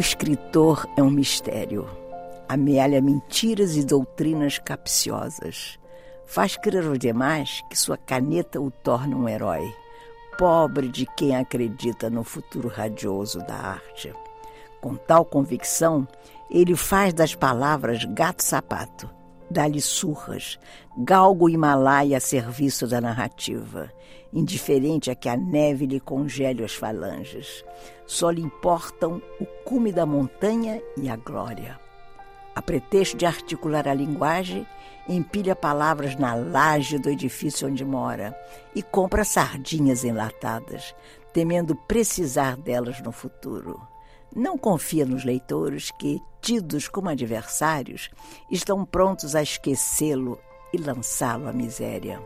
Escritor é um mistério. Amealha mentiras e doutrinas capciosas. Faz crer aos demais que sua caneta o torna um herói. Pobre de quem acredita no futuro radioso da arte. Com tal convicção, ele faz das palavras gato-sapato, dá-lhe surras, galgo Himalaia a serviço da narrativa, indiferente a que a neve lhe congele as falanges. Só lhe importam o cume da montanha e a glória. A pretexto de articular a linguagem, empilha palavras na laje do edifício onde mora e compra sardinhas enlatadas, temendo precisar delas no futuro. Não confia nos leitores que, tidos como adversários, estão prontos a esquecê-lo e lançá-lo à miséria.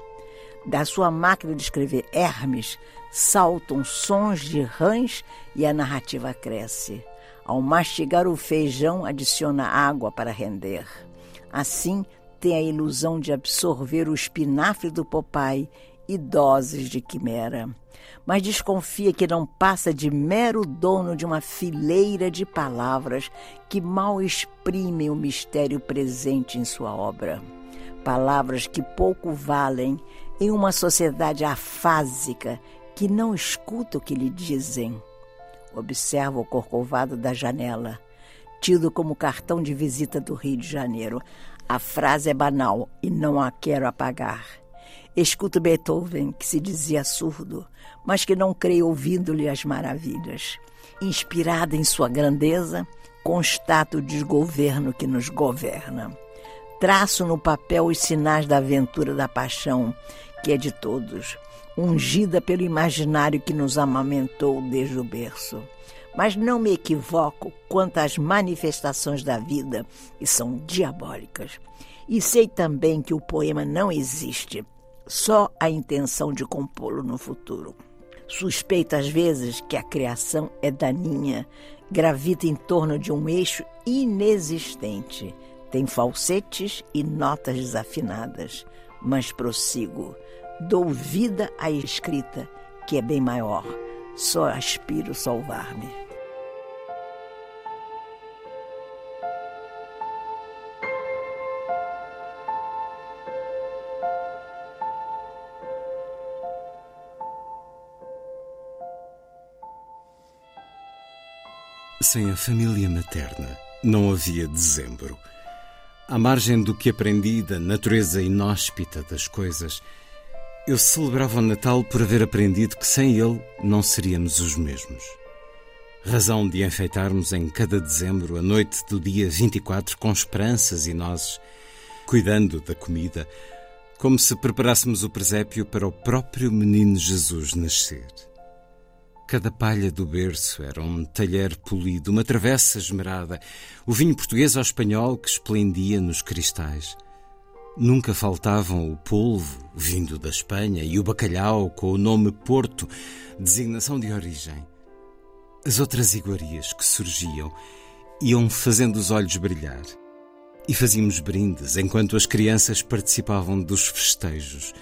Da sua máquina de escrever Hermes saltam sons de rãs e a narrativa cresce. Ao mastigar o feijão, adiciona água para render. Assim, tem a ilusão de absorver o espinafre do Popeye e doses de quimera. Mas desconfia que não passa de mero dono de uma fileira de palavras que mal exprimem o mistério presente em sua obra. Palavras que pouco valem em uma sociedade afásica que não escuta o que lhe dizem. Observa o corcovado da janela, tido como cartão de visita do Rio de Janeiro. A frase é banal e não a quero apagar. Escuto Beethoven, que se dizia surdo, mas que não creio ouvindo-lhe as maravilhas. Inspirada em sua grandeza, constato o desgoverno que nos governa. Traço no papel os sinais da aventura da paixão, que é de todos, ungida pelo imaginário que nos amamentou desde o berço. Mas não me equivoco quanto às manifestações da vida, que são diabólicas. E sei também que o poema não existe, só a intenção de compô-lo no futuro. Suspeito às vezes que a criação é daninha, gravita em torno de um eixo inexistente. Tem falsetes e notas desafinadas, mas prossigo. Dou vida à escrita, que é bem maior. Só aspiro salvar-me. Sem a família materna, não havia dezembro. À margem do que aprendi da natureza inóspita das coisas, eu celebrava o Natal por haver aprendido que sem ele não seríamos os mesmos. Razão de enfeitarmos em cada dezembro a noite do dia 24 com esperanças e nozes, cuidando da comida, como se preparássemos o presépio para o próprio menino Jesus nascer. Cada palha do berço era um talher polido, uma travessa esmerada, o vinho português ao espanhol que esplendia nos cristais. Nunca faltavam o polvo, vindo da Espanha, e o bacalhau com o nome Porto, designação de origem. As outras iguarias que surgiam iam fazendo os olhos brilhar. E fazíamos brindes enquanto as crianças participavam dos festejos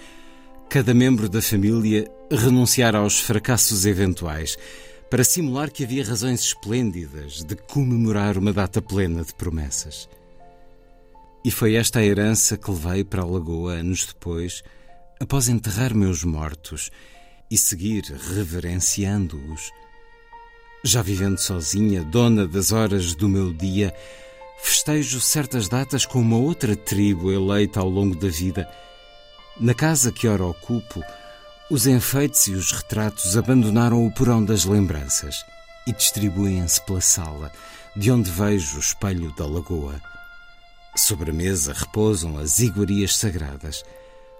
cada membro da família renunciar aos fracassos eventuais para simular que havia razões esplêndidas de comemorar uma data plena de promessas. E foi esta a herança que levei para a Lagoa anos depois, após enterrar meus mortos e seguir reverenciando-os. Já vivendo sozinha, dona das horas do meu dia, festejo certas datas com uma outra tribo eleita ao longo da vida. Na casa que ora ocupo, os enfeites e os retratos abandonaram o porão das lembranças e distribuem-se pela sala, de onde vejo o espelho da lagoa. Sobre a mesa repousam as iguarias sagradas.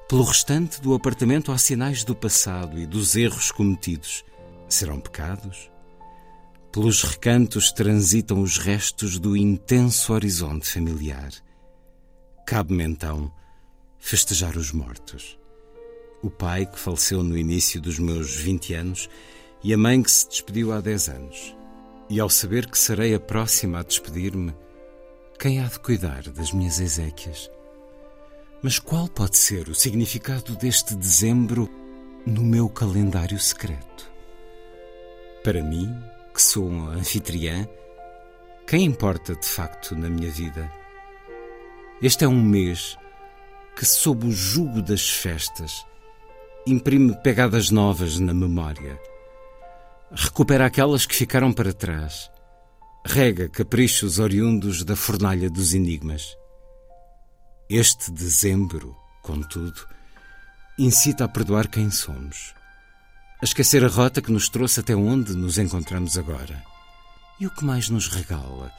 Pelo restante do apartamento há sinais do passado e dos erros cometidos. Serão pecados? Pelos recantos transitam os restos do intenso horizonte familiar. Cabe-me então festejar os mortos. O pai que faleceu no início dos meus 20 anos e a mãe que se despediu há 10 anos. E ao saber que serei a próxima a despedir-me, quem há de cuidar das minhas Ezequias? Mas qual pode ser o significado deste dezembro no meu calendário secreto? Para mim, que sou uma anfitriã, quem importa de facto na minha vida? Este é um mês que, sob o jugo das festas, imprime pegadas novas na memória. Recupera aquelas que ficaram para trás. Rega caprichos oriundos da fornalha dos enigmas. Este dezembro, contudo, incita a perdoar quem somos, a esquecer a rota que nos trouxe até onde nos encontramos agora. E o que mais nos regala,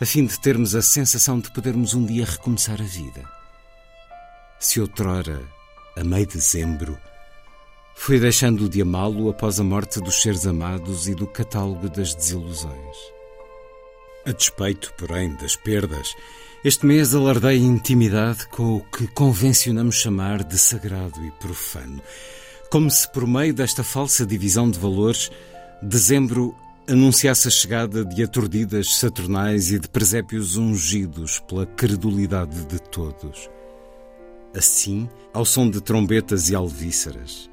a fim de termos a sensação de podermos um dia recomeçar a vida. Se outrora, a meio dezembro, fui deixando de amá-lo após a morte dos seres amados e do catálogo das desilusões. A despeito, porém, das perdas, este mês alardei intimidade com o que convencionamos chamar de sagrado e profano. Como se por meio desta falsa divisão de valores, dezembro anunciasse a chegada de aturdidas saturnais e de presépios ungidos pela credulidade de todos. Assim, ao som de trombetas e alvíceras,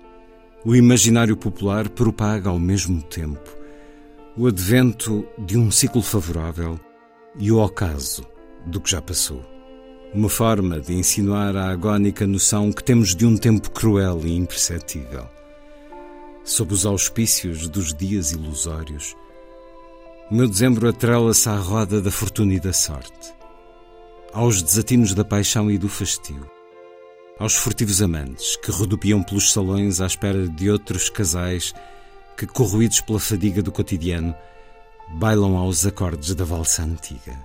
o imaginário popular propaga ao mesmo tempo o advento de um ciclo favorável e o ocaso do que já passou. Uma forma de insinuar a agónica noção que temos de um tempo cruel e imperceptível. Sob os auspícios dos dias ilusórios, o meu dezembro atrela-se à roda da fortuna e da sorte, aos desatinos da paixão e do fastio aos furtivos amantes que rodopiam pelos salões à espera de outros casais que, corroídos pela fadiga do cotidiano, bailam aos acordes da valsa antiga.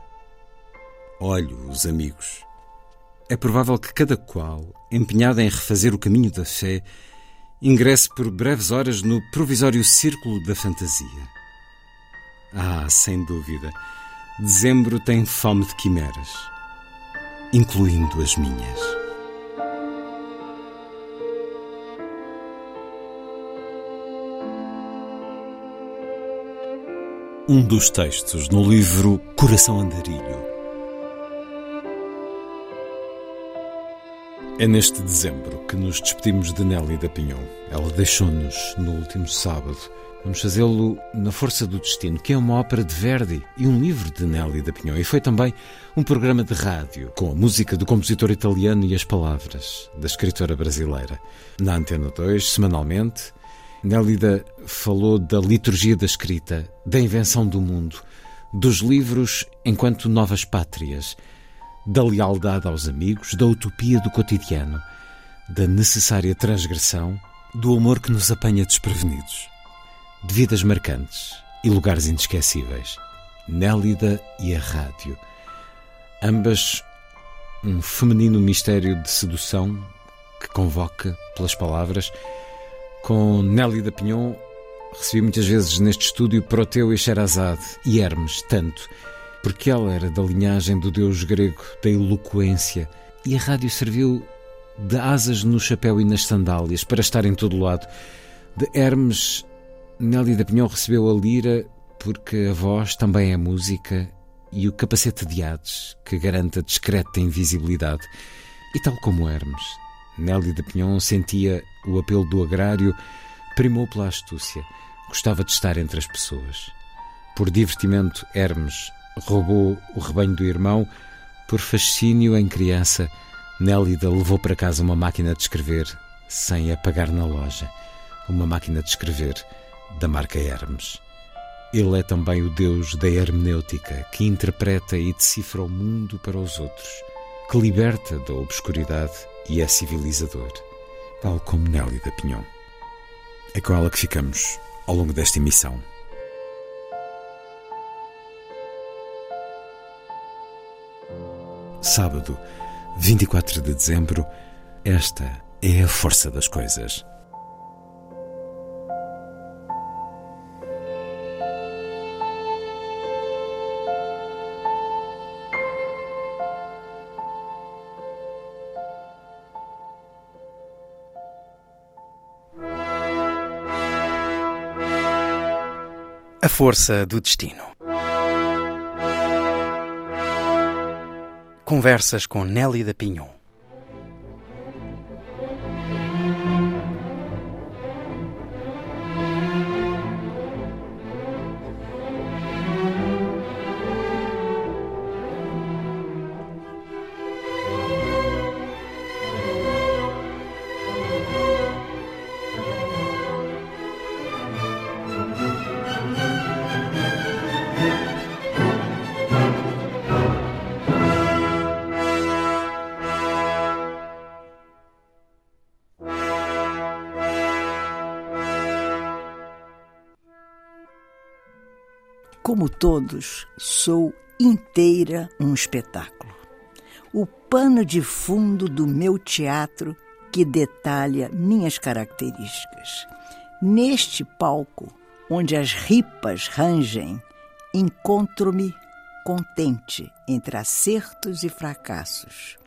Olho os amigos. É provável que cada qual, empenhado em refazer o caminho da fé, ingresse por breves horas no provisório círculo da fantasia. Ah, sem dúvida, dezembro tem fome de quimeras, incluindo as minhas. Um dos textos no livro Coração Andarilho. É neste dezembro que nos despedimos de Nelly da Pinhon. Ela deixou-nos no último sábado. Vamos fazê-lo na Força do Destino, que é uma ópera de Verdi e um livro de Nelly da Pinhon. E foi também um programa de rádio, com a música do compositor italiano e as palavras da escritora brasileira. Na Antena 2, semanalmente, Nélida falou da liturgia da escrita, da invenção do mundo, dos livros enquanto novas pátrias, da lealdade aos amigos, da utopia do cotidiano, da necessária transgressão, do amor que nos apanha desprevenidos, de vidas marcantes e lugares inesquecíveis. Nélida e a rádio. Ambas um feminino mistério de sedução que convoca pelas palavras com Nelly da Pinhon, recebi muitas vezes neste estúdio Proteu e Sherazade e Hermes, tanto, porque ela era da linhagem do deus grego da eloquência e a rádio serviu de asas no chapéu e nas sandálias para estar em todo lado. De Hermes, Nelly da Pinhon recebeu a lira porque a voz também é música e o capacete de Hades que garante a discreta invisibilidade. E tal como Hermes, Nelly de Pinhon sentia o apelo do agrário, primou pela astúcia. Gostava de estar entre as pessoas. Por divertimento, Hermes roubou o rebanho do irmão. Por fascínio em criança, Nélida levou para casa uma máquina de escrever sem a pagar na loja. uma máquina de escrever da marca Hermes. Ele é também o Deus da hermenêutica, que interpreta e decifra o mundo para os outros, que liberta da obscuridade e é civilizador, tal como Nelly da Pinhon. É com ela que ficamos ao longo desta emissão. Sábado, 24 de dezembro, esta é a força das coisas. A força do destino. Conversas com Nelly da Pinhon. Como todos, sou inteira um espetáculo. O pano de fundo do meu teatro que detalha minhas características. Neste palco, onde as ripas rangem, encontro-me contente entre acertos e fracassos.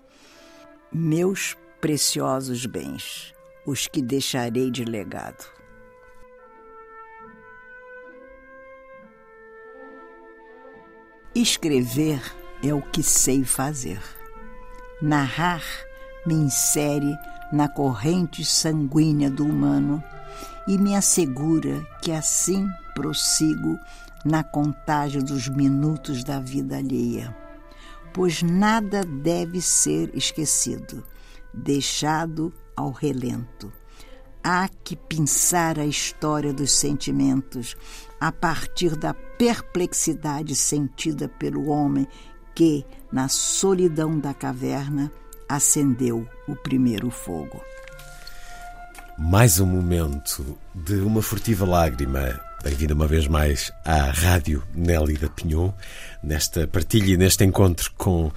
Meus preciosos bens, os que deixarei de legado. Escrever é o que sei fazer. Narrar me insere na corrente sanguínea do humano e me assegura que assim prossigo na contagem dos minutos da vida alheia. Pois nada deve ser esquecido, deixado ao relento. Há que pensar a história dos sentimentos a partir da perplexidade sentida pelo homem que, na solidão da caverna, acendeu o primeiro fogo. Mais um momento de uma furtiva lágrima. Bem-vindo uma vez mais à Rádio Nelly da Pinhon, nesta partilha e neste encontro com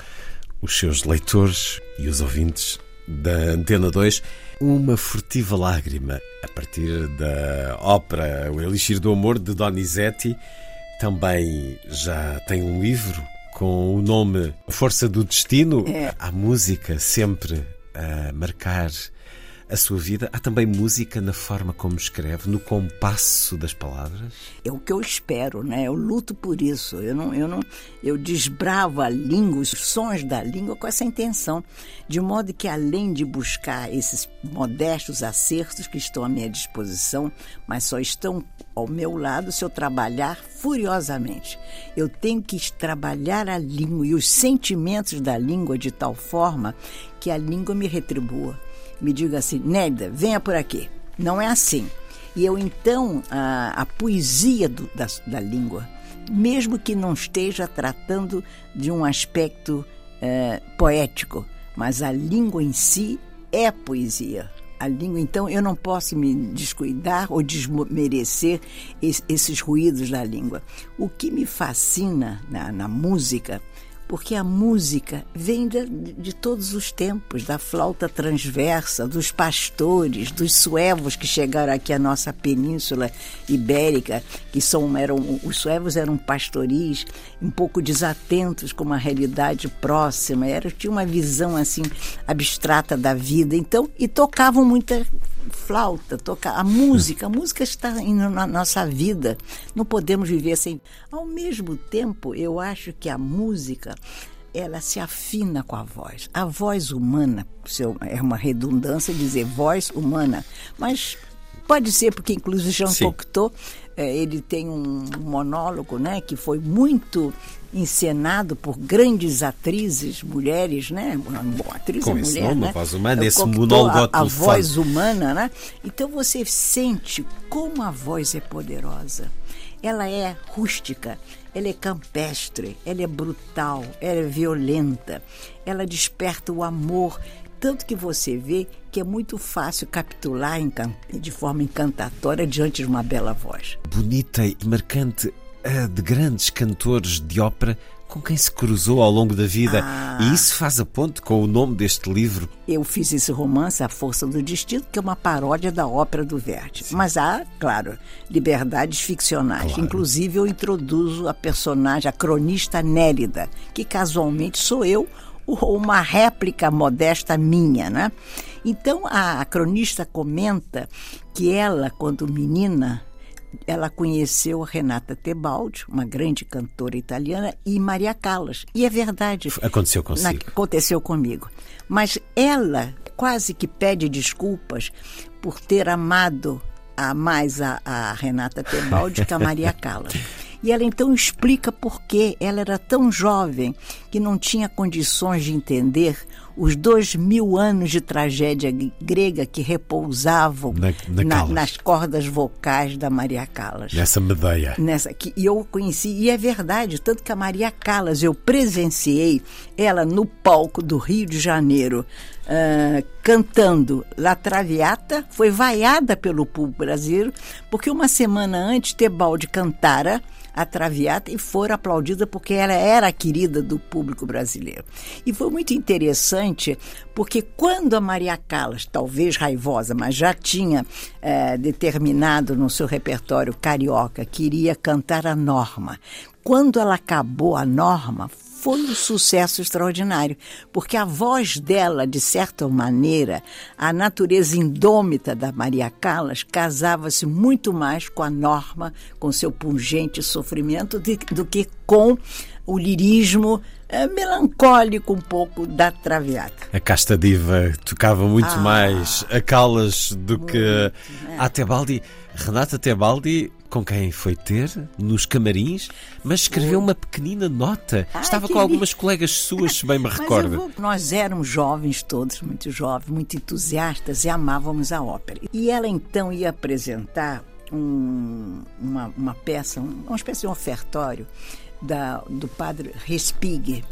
os seus leitores e os ouvintes da Antena 2, uma furtiva lágrima, a partir da ópera O Elixir do Amor, de Donizetti. Também já tem um livro com o nome Força do Destino. É. Há música sempre a marcar a sua vida. Há também música na forma como escreve, no compasso das palavras. É o que eu espero, né? Eu luto por isso. Eu não, eu não, eu desbravo a língua, os sons da língua com essa intenção, de modo que além de buscar esses modestos acertos que estão à minha disposição, mas só estão ao meu lado se eu trabalhar furiosamente. Eu tenho que trabalhar a língua e os sentimentos da língua de tal forma que a língua me retribua me diga assim, Nélida, venha por aqui. Não é assim. E eu então, a, a poesia do, da, da, língua, mesmo que não esteja tratando de um aspecto é, poético, mas a língua em si é poesia. A língua, então, eu não posso me descuidar ou desmerecer esses ruídos da língua. O que me fascina na, na música porque a música vem de, de, todos os tempos, da flauta transversa, dos pastores, dos suevos que chegaram aqui à nossa península ibérica, que são eram os suevos eram pastoris, um pouco desatentos com uma realidade próxima, era tinha uma visão assim abstrata da vida, então e tocavam muita flauta, tocar a música, a música está na nossa vida. Não podemos viver sem. Ao mesmo tempo, eu acho que a música ela se afina com a voz. A voz humana, é uma redundância dizer voz humana, mas pode ser porque inclusive Jean Sim. Cocteau é, ele tem um monólogo, né, que foi muito encenado por grandes atrizes, mulheres, né? Bom, atriz Com é esse mulher, nome, né? a voz humana, esse monólogo a, a voz humana, né? Então você sente como a voz é poderosa. Ela é rústica, ela é campestre, ela é brutal, ela é violenta, ela desperta o amor. Tanto que você vê que é muito fácil capitular de forma encantatória diante de uma bela voz. bonita e marcante de grandes cantores de ópera com quem se cruzou ao longo da vida. Ah. E isso faz a ponte com o nome deste livro. Eu fiz esse romance, A Força do Destino, que é uma paródia da ópera do Verdi. Mas há, claro, liberdades ficcionais. Inclusive, eu introduzo a personagem, a cronista Nélida, que casualmente sou eu, ou uma réplica modesta minha, né? Então, a cronista comenta que ela, quando menina, ela conheceu a Renata Tebaldi, uma grande cantora italiana, e Maria Callas. E é verdade. Aconteceu consigo. Na- aconteceu comigo. Mas ela quase que pede desculpas por ter amado a mais a, a Renata Tebaldi que a Maria Callas. E ela então explica por que ela era tão jovem que não tinha condições de entender os dois mil anos de tragédia grega que repousavam Na- na Callas. nas cordas vocais da Maria Callas Nessa medeia. nessa que e eu conheci e é verdade tanto que a Maria Callas eu presenciei ela no palco do Rio de Janeiro ah, cantando La Traviata foi vaiada pelo público brasileiro porque uma semana antes Tebaldi cantara a Traviata e fora aplaudida porque ela era querida do público brasileiro. E foi muito interessante porque quando a Maria Callas, talvez raivosa, mas já tinha eh, determinado no seu repertório carioca que iria cantar a Norma, quando ela acabou a Norma, foi um sucesso extraordinário, porque a voz dela, de certa maneira, a natureza indômita da Maria Callas casava-se muito mais com a Norma, com seu pungente sofrimento, do que com o lirismo melancólico um pouco da Traviata. A casta diva tocava muito Ah. mais a Calas do que a Tebaldi. Renata Tebaldi, com quem foi ter nos camarins, mas escreveu uma pequenina nota. Ai, Estava com algumas lindo. colegas suas, se bem me recordo. vou- Nós éramos jovens todos, muito jovens, muito entusiastas e amávamos a ópera. E ela então ia apresentar um- uma, uma peça, um- uma espécie de ofertório da, do padre Respighi,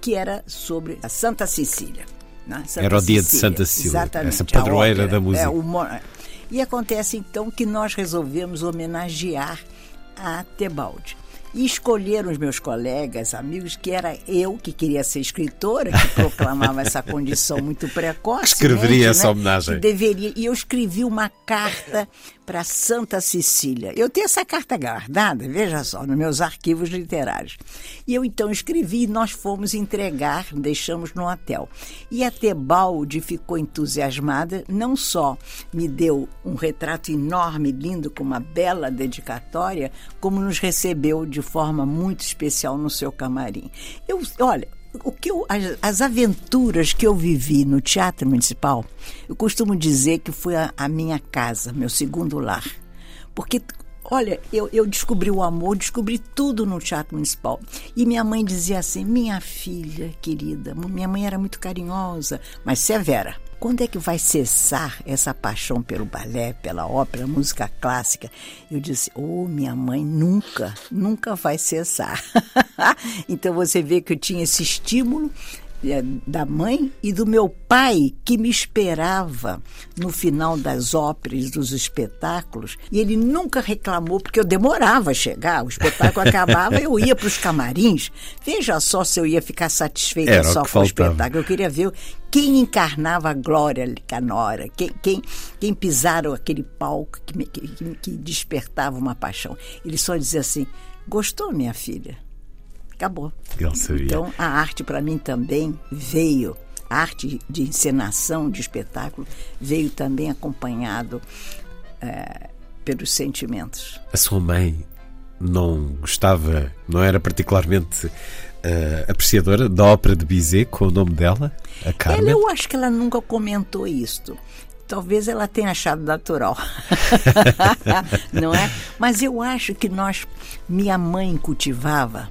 que era sobre a Santa Cecília. né? Santa Era o dia de Santa Cecília, Exatamente, essa padroeira ópera, da música. é, o e acontece então que nós resolvemos homenagear a Tebaldi. E escolheram os meus colegas, amigos, que era eu que queria ser escritora, que proclamava essa condição muito precoce. Escreveria essa homenagem. Que deveria. E eu escrevi uma carta para Santa Cecília. Eu tenho essa carta guardada, veja só, nos meus arquivos literários. E eu então escrevi e nós fomos entregar, deixamos no hotel. E a Tebaldi ficou entusiasmada, não só me deu um retrato enorme, lindo, com uma bela dedicatória, como nos recebeu de forma muito especial no seu camarim. Eu, olha, o que eu, as, as aventuras que eu vivi no Teatro Municipal, eu costumo dizer que foi a, a minha casa, meu segundo lar. Porque, olha, eu, eu descobri o amor, descobri tudo no Teatro Municipal. E minha mãe dizia assim: minha filha querida, minha mãe era muito carinhosa, mas severa. Quando é que vai cessar essa paixão pelo balé, pela ópera, música clássica? Eu disse: Oh, minha mãe, nunca, nunca vai cessar. então você vê que eu tinha esse estímulo da mãe e do meu pai que me esperava no final das óperas, dos espetáculos, e ele nunca reclamou porque eu demorava a chegar, o espetáculo acabava, eu ia para os camarins. Veja só se eu ia ficar satisfeita Era o só com o faltava. espetáculo. Eu queria ver quem encarnava a Glória Canora, quem, quem, quem pisaram aquele palco que, me- que- que despertava uma paixão. Ele só dizia assim: Gostou, minha filha? Acabou. Sabia. Então, a arte para mim também veio, a arte de encenação, de espetáculo, veio também acompanhado eh, pelos sentimentos. A sua mãe não gostava, não era particularmente eh, apreciadora da ópera de Bizet com o nome dela, a Carmen? Ela, eu acho que ela nunca comentou isto. talvez ela tenha achado natural. não é? Mas eu acho que nós, minha mãe cultivava,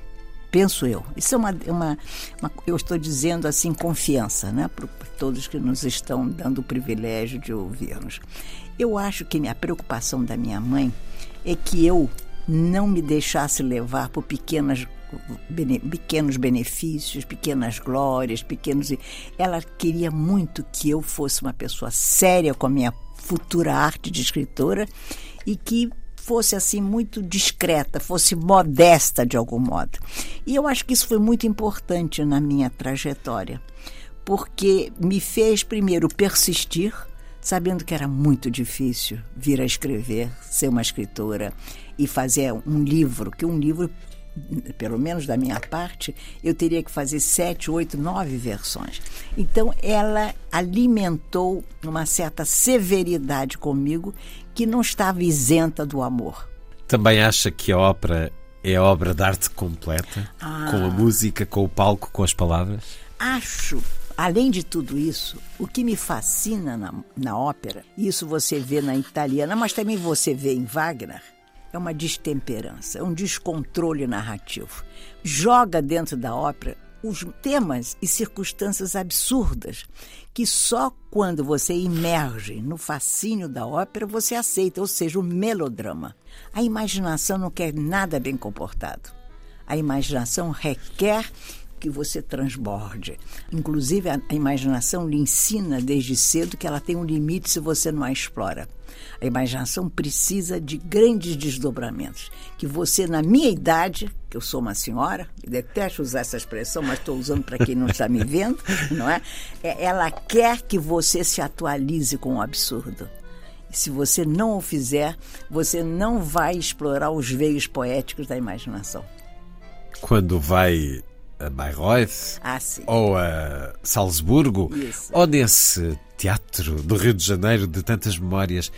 penso eu. Isso é uma, uma, uma eu estou dizendo assim, confiança, né? Para todos que nos estão dando o privilégio de ouvir-nos. Eu acho que a preocupação da minha mãe é que eu não me deixasse levar por pequenas bene, pequenos benefícios, pequenas glórias, pequenos. Ela queria muito que eu fosse uma pessoa séria com a minha futura arte de escritora e que fosse assim muito discreta, fosse modesta de algum modo. E eu acho que isso foi muito importante na minha trajetória, porque me fez primeiro persistir, sabendo que era muito difícil vir a escrever, ser uma escritora e fazer um livro, que um livro pelo menos da minha parte, eu teria que fazer sete, oito, nove versões. Então, ela alimentou uma certa severidade comigo que não estava isenta do amor. Também acha que a ópera é a obra de arte completa? Ah, com a música, com o palco, com as palavras? Acho. Além de tudo isso, o que me fascina na, na ópera, isso você vê na italiana, mas também você vê em Wagner, é uma destemperança, é um descontrole narrativo. Joga dentro da ópera os temas e circunstâncias absurdas que só quando você emerge no fascínio da ópera você aceita, ou seja, o melodrama. A imaginação não quer nada bem comportado. A imaginação requer que você transborde. Inclusive, a, imaginação lhe ensina desde cedo que ela tem um limite se você não a explora. A imaginação precisa de grandes desdobramentos. Que você, na minha idade, que eu sou uma senhora, detesto usar essa expressão, mas estou usando para quem não está me vendo, não é? é? Ela quer que você se atualize com o absurdo. Se você não o fizer, você não vai explorar os veios poéticos da imaginação. Quando vai a Bayreuth ah, ou a Salzburgo Isso. ou nesse teatro do Rio de Janeiro de tantas memórias.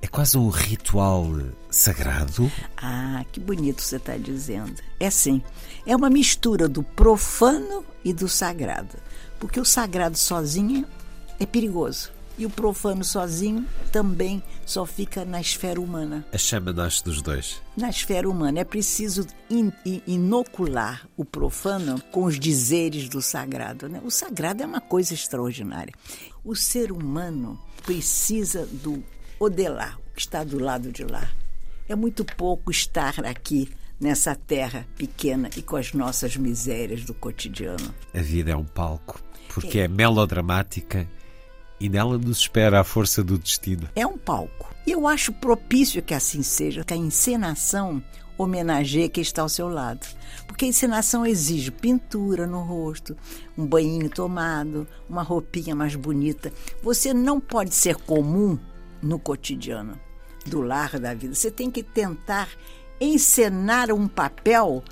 É quase um ritual sagrado? Ah, que bonito você está dizendo. É sim. É uma mistura do profano e do sagrado. Porque o sagrado sozinho é perigoso. E o profano sozinho também só fica na esfera humana. A chama nasce dos dois. Na esfera humana. É preciso in, in, inocular o profano com os dizeres do sagrado. Né? O sagrado é uma coisa extraordinária. O ser humano precisa do odelar, o que está do lado de lá. É muito pouco estar aqui nessa terra pequena e com as nossas misérias do cotidiano. A vida é um palco, porque é, é melodramática e nela nos espera a força do destino. É um palco. E eu acho propício que assim seja, que a encenação homenageie quem está ao seu lado. Porque a encenação exige pintura no rosto, um banhinho tomado, uma roupinha mais bonita. Você não pode ser comum no cotidiano, do lar da vida. Você tem que tentar encenar um papel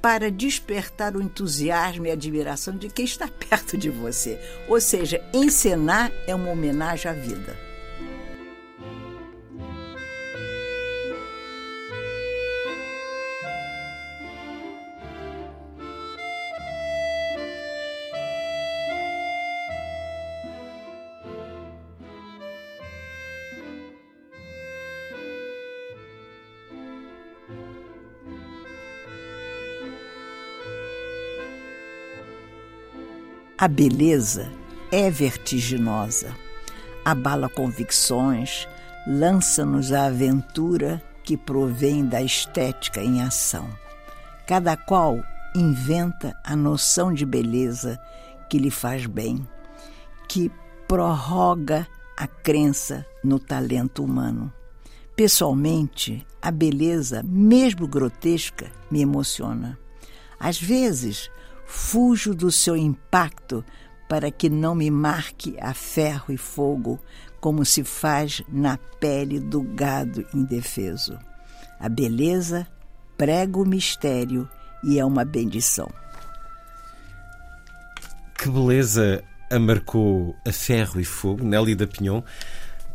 para despertar o entusiasmo e admiração de quem está perto de você. Ou seja, encenar é uma homenagem à vida. A beleza é vertiginosa, abala convicções, lança-nos a aventura que provém da estética em ação. Cada qual inventa a noção de beleza que lhe faz bem, que prorroga a crença no talento humano. Pessoalmente, a beleza, mesmo grotesca, me emociona. Às vezes, Fujo do seu impacto para que não me marque a ferro e fogo, como se faz na pele do gado indefeso. A beleza prega o mistério e é uma bendição. Que beleza a marcou a ferro e fogo, Nelly da Pinhon.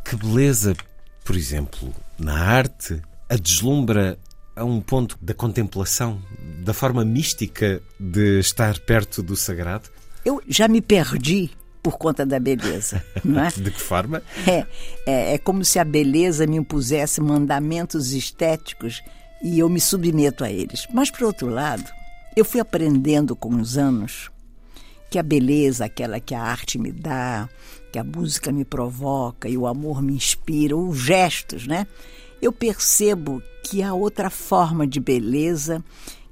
Que beleza, por exemplo, na arte, a deslumbra a um ponto da contemplação, da forma mística de estar perto do sagrado? Eu já me perdi por conta da beleza, não é? De que forma? É, é, é como se a beleza me impusesse mandamentos estéticos e eu me submeto a eles. Mas, por outro lado, eu fui aprendendo com os anos que a beleza, aquela que a arte me dá, que a música me provoca e o amor me inspira, os gestos, né? Eu percebo que há outra forma de beleza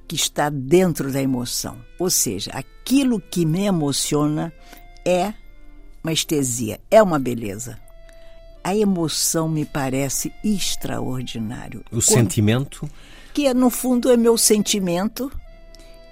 que está dentro da emoção. Ou seja, aquilo que me emociona é uma estesia, é uma beleza. A emoção me parece extraordinário. O Quando, sentimento? Que no fundo é meu sentimento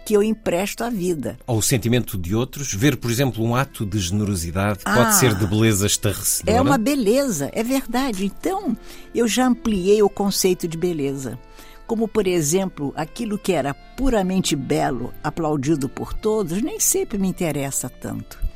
que eu empresto à vida. Ou o sentimento de outros, ver, por exemplo, um ato de generosidade ah, pode ser de beleza estarrecedora. É uma beleza, é verdade. Então, eu já ampliei o conceito de beleza. Como, por exemplo, aquilo que era puramente belo, aplaudido por todos, nem sempre me interessa tanto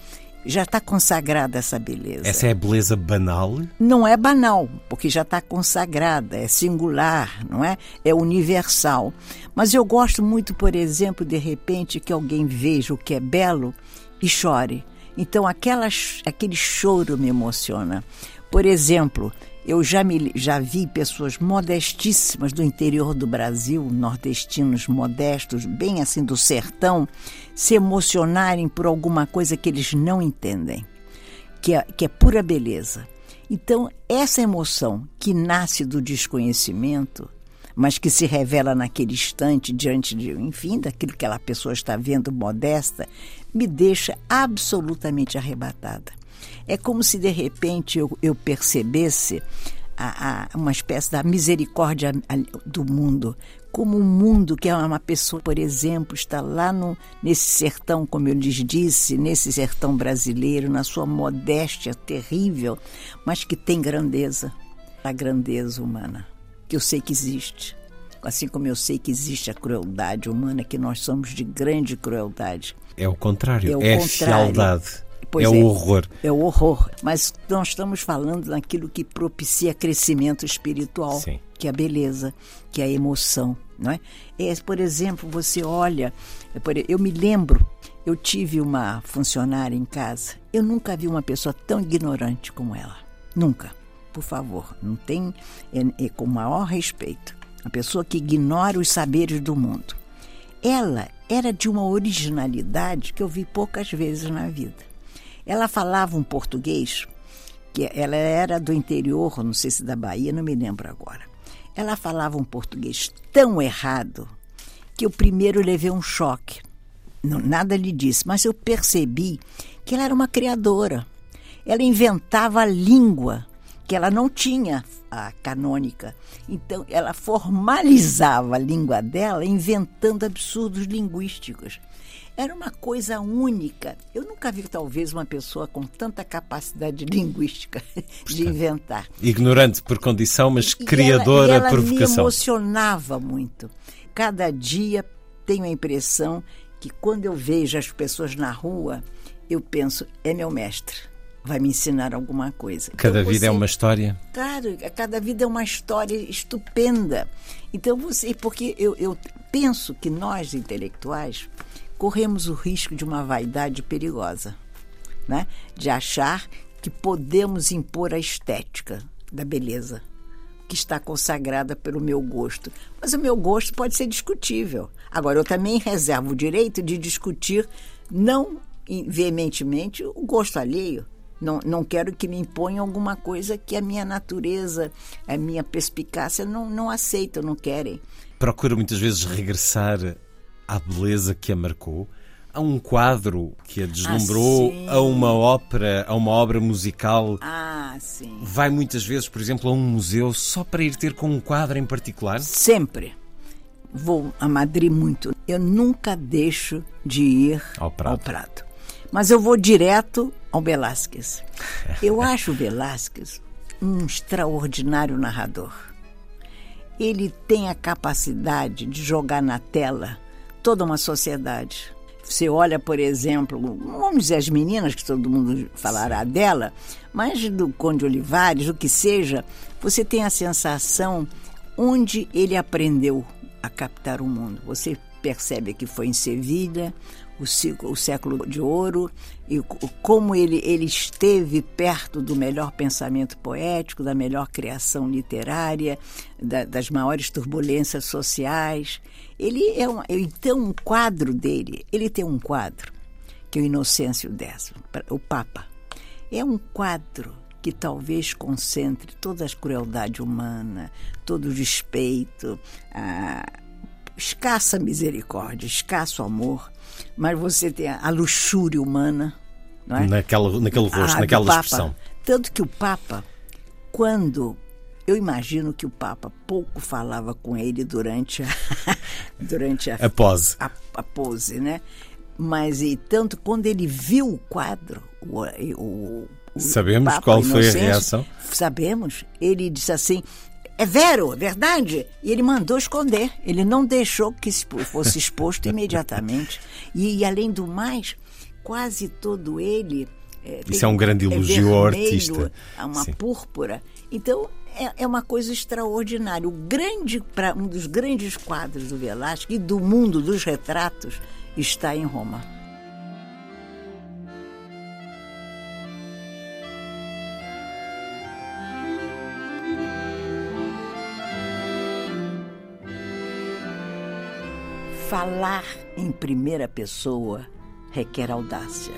já está consagrada essa beleza. Essa é a beleza banal? Não é banal, porque já está consagrada, é singular, não é? É universal. Mas eu gosto muito, por exemplo, de repente, que alguém veja o que é belo e chore. Então, aquela, aquele choro me emociona. Por exemplo, eu já, me, já vi pessoas modestíssimas do interior do Brasil, nordestinos modestos, bem assim do sertão, se emocionarem por alguma coisa que eles não entendem, que é, que é pura beleza. Então, essa emoção que nasce do desconhecimento, mas que se revela naquele instante diante de, enfim, daquilo que aquela pessoa está vendo modesta, me deixa absolutamente arrebatada. É como se de repente eu, eu percebesse a, a, uma espécie da misericórdia do mundo. Como um mundo que é uma pessoa, por exemplo, está lá no, nesse sertão, como eu lhes disse, nesse sertão brasileiro, na sua modéstia terrível, mas que tem grandeza, a grandeza humana, que eu sei que existe. Assim como eu sei que existe a crueldade humana, que nós somos de grande crueldade. É o contrário, é, o é contrário. fialdade. Pois é, o horror. É o horror. Mas nós estamos falando naquilo que propicia crescimento espiritual, Sim. que é a beleza, que é a emoção. Não é? é por exemplo, você olha. Eu me lembro, eu tive uma funcionária em casa. Eu nunca vi uma pessoa tão ignorante como ela. Nunca. Por favor, não tem. É, é com o maior respeito. Uma pessoa que ignora os saberes do mundo. Ela era de uma originalidade que eu vi poucas vezes na vida. Ela falava um português, que ela era do interior, não sei se da Bahia, não me lembro agora. Ela falava um português tão errado que eu primeiro levei um choque. Não, nada lhe disse, mas eu percebi que ela era uma criadora. Ela inventava a língua que ela não tinha a canônica. Então, ela formalizava a língua dela inventando absurdos linguísticos. Era uma coisa única. Eu nunca vi, talvez, uma pessoa com tanta capacidade linguística de inventar. Ignorante por condição, mas criadora e ela, e ela por vocação. me emocionava muito. Cada dia tenho a impressão que quando eu vejo as pessoas na rua, eu penso, é meu mestre vai me ensinar alguma coisa. Cada então, vida você, é uma história. Claro, cada vida é uma história estupenda. Então você, porque eu, eu penso que nós intelectuais corremos o risco de uma vaidade perigosa, né? de achar que podemos impor a estética da beleza que está consagrada pelo meu gosto. Mas o meu gosto pode ser discutível. Agora, eu também reservo o direito de discutir, não veementemente, o gosto alheio. Não, não quero que me imponham alguma coisa que a minha natureza, a minha perspicácia não, não aceitam, não querem. Procura muitas vezes regressar à beleza que a marcou, a um quadro que a deslumbrou, ah, a uma ópera, a uma obra musical. Ah, sim. Vai muitas vezes, por exemplo, a um museu só para ir ter com um quadro em particular? Sempre. Vou a Madrid muito. Eu nunca deixo de ir ao Prado. Ao Prado. Mas eu vou direto ao Velázquez. Eu acho o Velázquez um extraordinário narrador. Ele tem a capacidade de jogar na tela toda uma sociedade. Você olha, por exemplo, vamos dizer as meninas, que todo mundo falará dela, mas do Conde Olivares, o que seja, você tem a sensação onde ele aprendeu a captar o mundo. Você percebe que foi em Sevilha, o, o século de ouro e como ele, ele esteve perto do melhor pensamento poético, da melhor criação literária, da, das maiores turbulências sociais. Ele é um, então um quadro dele, ele tem um quadro que é o Inocêncio X, o Papa. É um quadro que talvez concentre toda a crueldade humana, todo o despeito, a escassa misericórdia, escasso amor, mas você tem a, luxúria humana. Não é? Naquela, naquele rosto, ah, naquela Papa. expressão. Tanto que o Papa, quando. Eu imagino que o Papa pouco falava com ele durante a, durante a, a pose. A, a, pose, né? Mas e tanto quando ele viu o quadro, o, o, o Sabemos Papa qual foi a reação? Sabemos. Ele disse assim: é vero, verdade? E ele mandou esconder. Ele não deixou que fosse exposto imediatamente. E, e, além do mais, quase todo ele. É, Isso é um grande elogio é ao artista. Uma Sim. púrpura. Então, é, é, uma coisa extraordinária. O grande, um dos grandes quadros do Velázquez e do mundo dos retratos está em Roma. Falar em primeira pessoa requer audácia,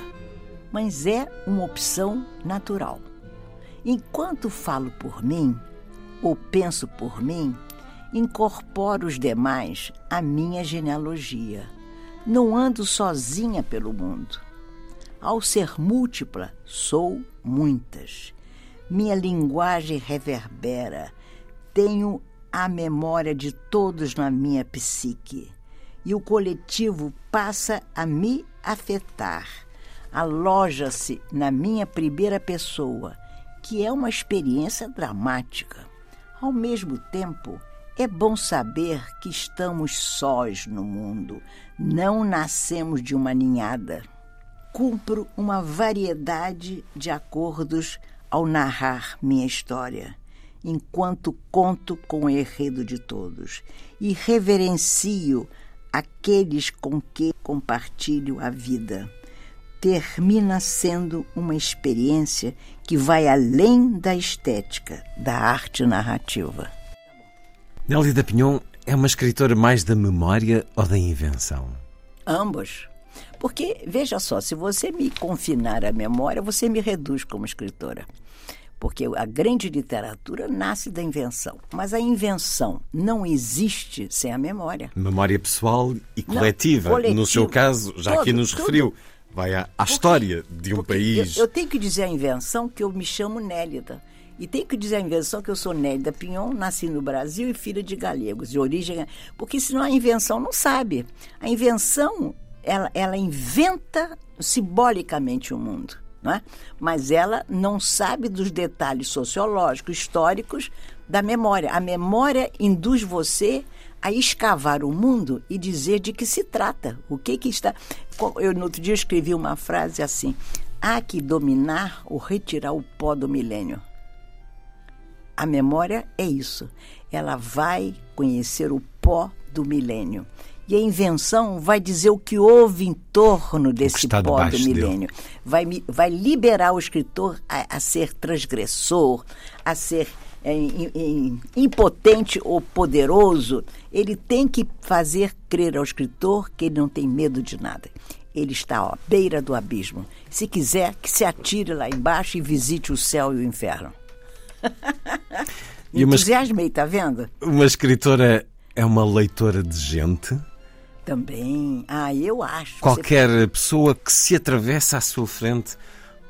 mas é uma opção natural. Enquanto falo por mim, ou penso por mim, incorporo os demais à minha genealogia. Não ando sozinha pelo mundo. Ao ser múltipla, sou muitas. Minha linguagem reverbera. Tenho a memória de todos na minha psique e o coletivo passa a me afetar. Aloja-se na minha primeira pessoa, que é uma experiência dramática. Ao mesmo tempo, é bom saber que estamos sós no mundo, não nascemos de uma ninhada. Cumpro uma variedade de acordos ao narrar minha história, enquanto conto com o enredo de todos e reverencio aqueles com que compartilho a vida. Termina sendo uma experiência que vai além da estética, da arte narrativa. Nélida Pinhon é uma escritora mais da memória ou da invenção? Ambos. Porque, veja só, se você me confinar à memória, você me reduz como escritora porque a grande literatura nasce da invenção. Mas a invenção não existe sem a memória. Memória pessoal e coletiva. Não, no seu caso, já todo, aqui nos tudo. referiu, vai à, à história de um país. Eu, eu, tenho que dizer a invenção que eu me chamo Nélida. E tenho que dizer a invenção que eu sou Nélida Pinhon, nasci no Brasil e filha de galegos, de origem. Porque senão a invenção não sabe. A invenção, ela, ela inventa simbolicamente o mundo é? mas ela não sabe dos detalhes sociológicos, históricos da memória. A memória induz você a escavar o mundo e dizer de que se trata, o que que está. Eu no outro dia escrevi uma frase assim: há que dominar ou retirar o pó do milênio. A memória é isso. Ela vai conhecer o pó do milênio. E a invenção vai dizer o que houve em torno desse pó do milênio. Vai, vai liberar o escritor a, a ser transgressor, a ser é, impotente ou poderoso. Ele tem que fazer crer ao escritor que ele não tem medo de nada. Ele está à beira do abismo. Se quiser, que se atire lá embaixo e visite o céu e o inferno. Me entusiasmei, está vendo? Uma escritora é uma leitora de gente? Também. Ah, eu acho. Qualquer você... pessoa que se atravessa à sua frente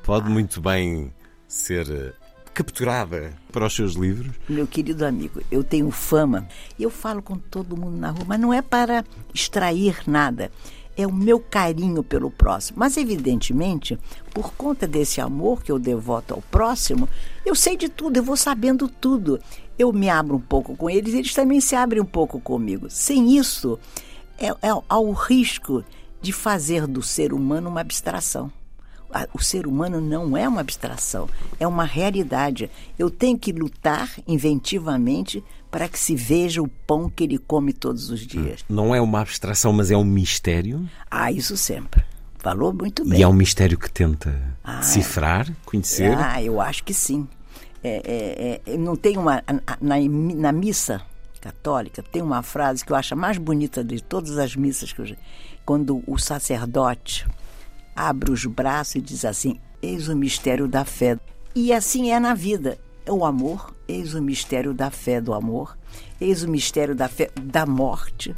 pode ah. muito bem ser eh, capturada para os seus livros? Meu querido amigo, eu tenho fama e eu falo com todo mundo na rua, mas não é para extrair nada. É o meu carinho pelo próximo. Mas, evidentemente, por conta desse amor que eu devoto ao próximo, eu sei de tudo, eu vou sabendo tudo. Eu me abro um pouco com eles, eles também se abrem um pouco comigo. Sem isso, é, é ao risco de fazer do ser humano uma abstração. O ser humano não é uma abstração, é uma realidade. Eu tenho que lutar inventivamente para que se veja o pão que ele come todos os dias. Não é uma abstração, mas é um mistério. Ah, isso sempre. Falou muito bem. E é um mistério que tenta Ah, decifrar, conhecer. Ah, eu acho que sim. É, é, é, não tem uma. Na, na missa católica tem uma frase que eu acho a mais bonita de todas as missas que eu. Quando o sacerdote abre os braços e diz assim: Eis o mistério da fé. E assim é na vida. O amor, eis o mistério da fé do amor, eis o mistério da fé da morte.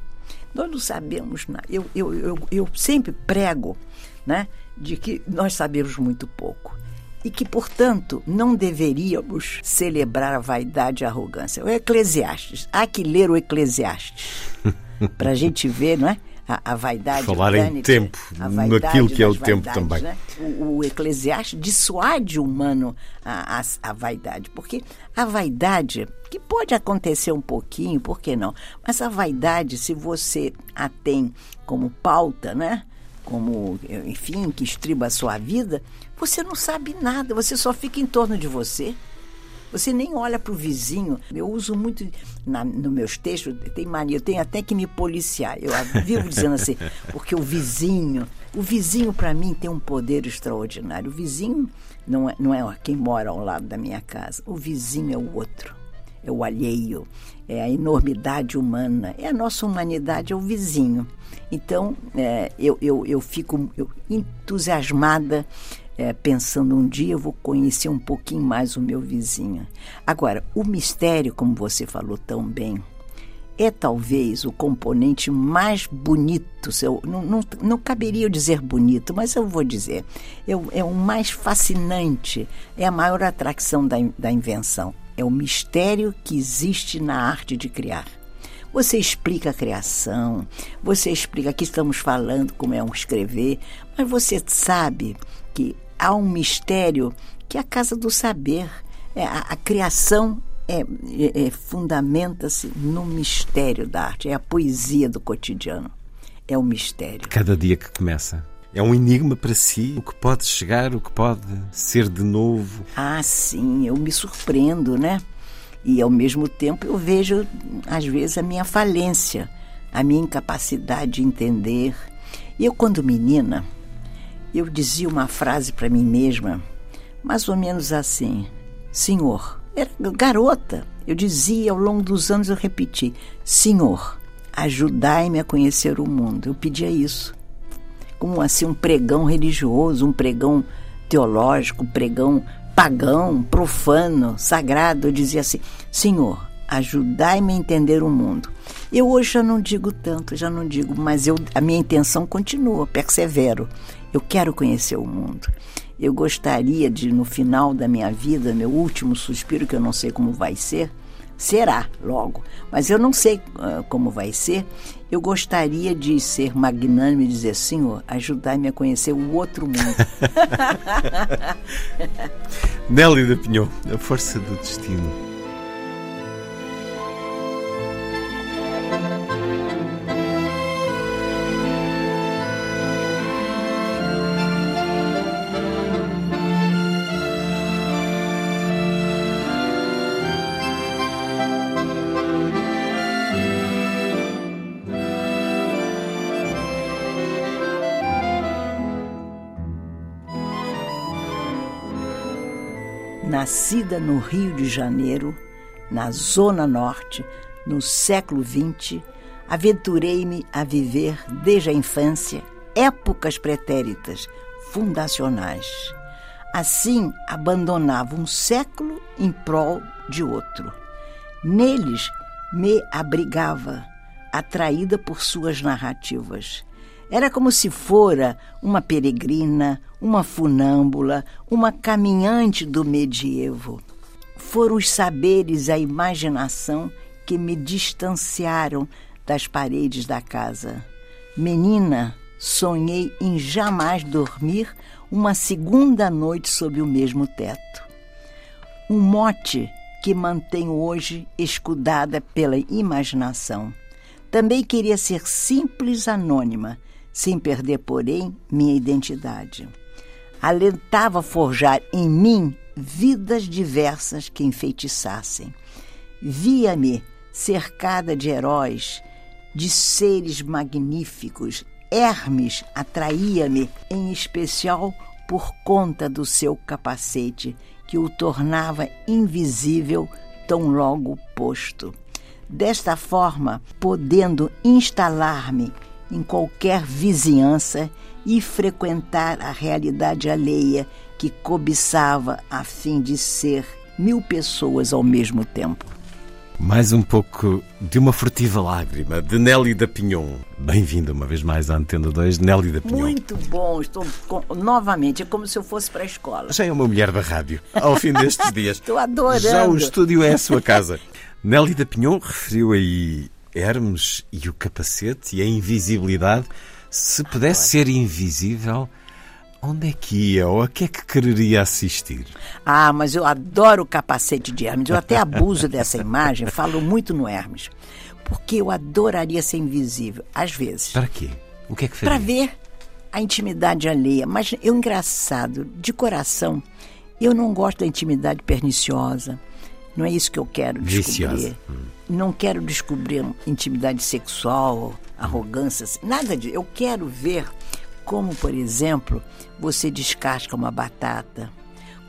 Nós não sabemos nada. Eu, eu, eu, eu sempre prego né, de que nós sabemos muito pouco e que, portanto, não deveríamos celebrar a vaidade e a arrogância. O Eclesiastes, há que ler o Eclesiastes para a gente ver, não é? A, a vaidade. Falar em tempo, naquilo que é o tempo também. né? O, o Eclesiastes dissuade o humano a, a, a vaidade, porque a vaidade, que pode acontecer um pouquinho, por que não? Mas a vaidade, se você a tem como pauta, né? como, enfim, que estriba a sua vida, você não sabe nada, você só fica em torno de você. Você nem olha para o vizinho. Eu uso muito na, nos meus textos, tem mania, eu tenho até que me policiar. Eu vivo dizendo assim, porque o vizinho, o vizinho para mim tem um poder extraordinário. O vizinho não é, não é quem mora ao lado da minha casa, o vizinho é o outro, é o alheio, é a enormidade humana, é a nossa humanidade, é o vizinho. Então, é, eu, eu, eu fico eu, entusiasmada é, pensando um dia eu vou conhecer um pouquinho mais o meu vizinho. Agora, o mistério, como você falou tão bem, é talvez o componente mais bonito, seu, não, não, não caberia eu dizer bonito, mas eu vou dizer, é, é o mais fascinante, é a maior atração da, da invenção. É o mistério que existe na arte de criar. Você explica a criação, você explica, aqui estamos falando como é um escrever, mas você sabe que há um mistério que é a casa do saber. É, a, a criação é, é, é, fundamenta-se no mistério da arte, é a poesia do cotidiano, é o mistério. Cada dia que começa. É um enigma para si, o que pode chegar, o que pode ser de novo. Ah, sim, eu me surpreendo, né? E ao mesmo tempo eu vejo, às vezes, a minha falência, a minha incapacidade de entender. E eu, quando menina, eu dizia uma frase para mim mesma, mais ou menos assim: Senhor, era garota, eu dizia ao longo dos anos, eu repeti: Senhor, ajudai-me a conhecer o mundo. Eu pedia isso. Como assim, um pregão religioso, um pregão teológico, um pregão pagão, profano, sagrado. Eu dizia assim: Senhor, ajudai-me a entender o mundo. Eu hoje já não digo tanto, já não digo, mas eu, a minha intenção continua, persevero. Eu quero conhecer o mundo. Eu gostaria de, no final da minha vida, meu último suspiro, que eu não sei como vai ser, será logo, mas eu não sei uh, como vai ser. Eu gostaria de ser magnânime e dizer: Senhor, ajudai-me a conhecer o outro mundo. Nélida Pinhon, a força do destino. Nascida no Rio de Janeiro, na Zona Norte, no século XX, aventurei-me a viver desde a infância épocas pretéritas, fundacionais. Assim, abandonava um século em prol de outro. Neles me abrigava, atraída por suas narrativas. Era como se fora uma peregrina, uma funâmbula, uma caminhante do medievo. Foram os saberes e a imaginação que me distanciaram das paredes da casa. Menina, sonhei em jamais dormir uma segunda noite sob o mesmo teto. Um mote que mantenho hoje escudada pela imaginação. Também queria ser simples anônima, sem perder, porém, minha identidade. Alentava forjar em mim vidas diversas que enfeitiçassem. Via-me cercada de heróis, de seres magníficos, Hermes atraía-me, em especial por conta do seu capacete, que o tornava invisível tão logo posto. Desta forma, podendo instalar-me em qualquer vizinhança e frequentar a realidade alheia que cobiçava a fim de ser mil pessoas ao mesmo tempo. Mais um pouco de uma furtiva lágrima, de Nelly da Pinhon. Bem-vinda uma vez mais à Antena 2, Nelly da Pinhon. Muito bom, estou com, novamente, é como se eu fosse para a escola. Já é uma mulher da rádio, ao fim destes dias. estou adorando. Já o estúdio é a sua casa. Nelly da Pinhon referiu aí Hermes e o capacete e a invisibilidade. Se pudesse ser invisível, Onde é que ia ou a que é que quereria assistir? Ah, mas eu adoro o capacete de Hermes. Eu até abuso dessa imagem, falo muito no Hermes. Porque eu adoraria ser invisível, às vezes. Para quê? O que é que faria? Para ver a intimidade alheia. Mas eu, engraçado, de coração, eu não gosto da intimidade perniciosa. Não é isso que eu quero descobrir. Viciosa. Hum. Não quero descobrir intimidade sexual, arrogância, nada disso. Eu quero ver como, por exemplo, você descasca uma batata,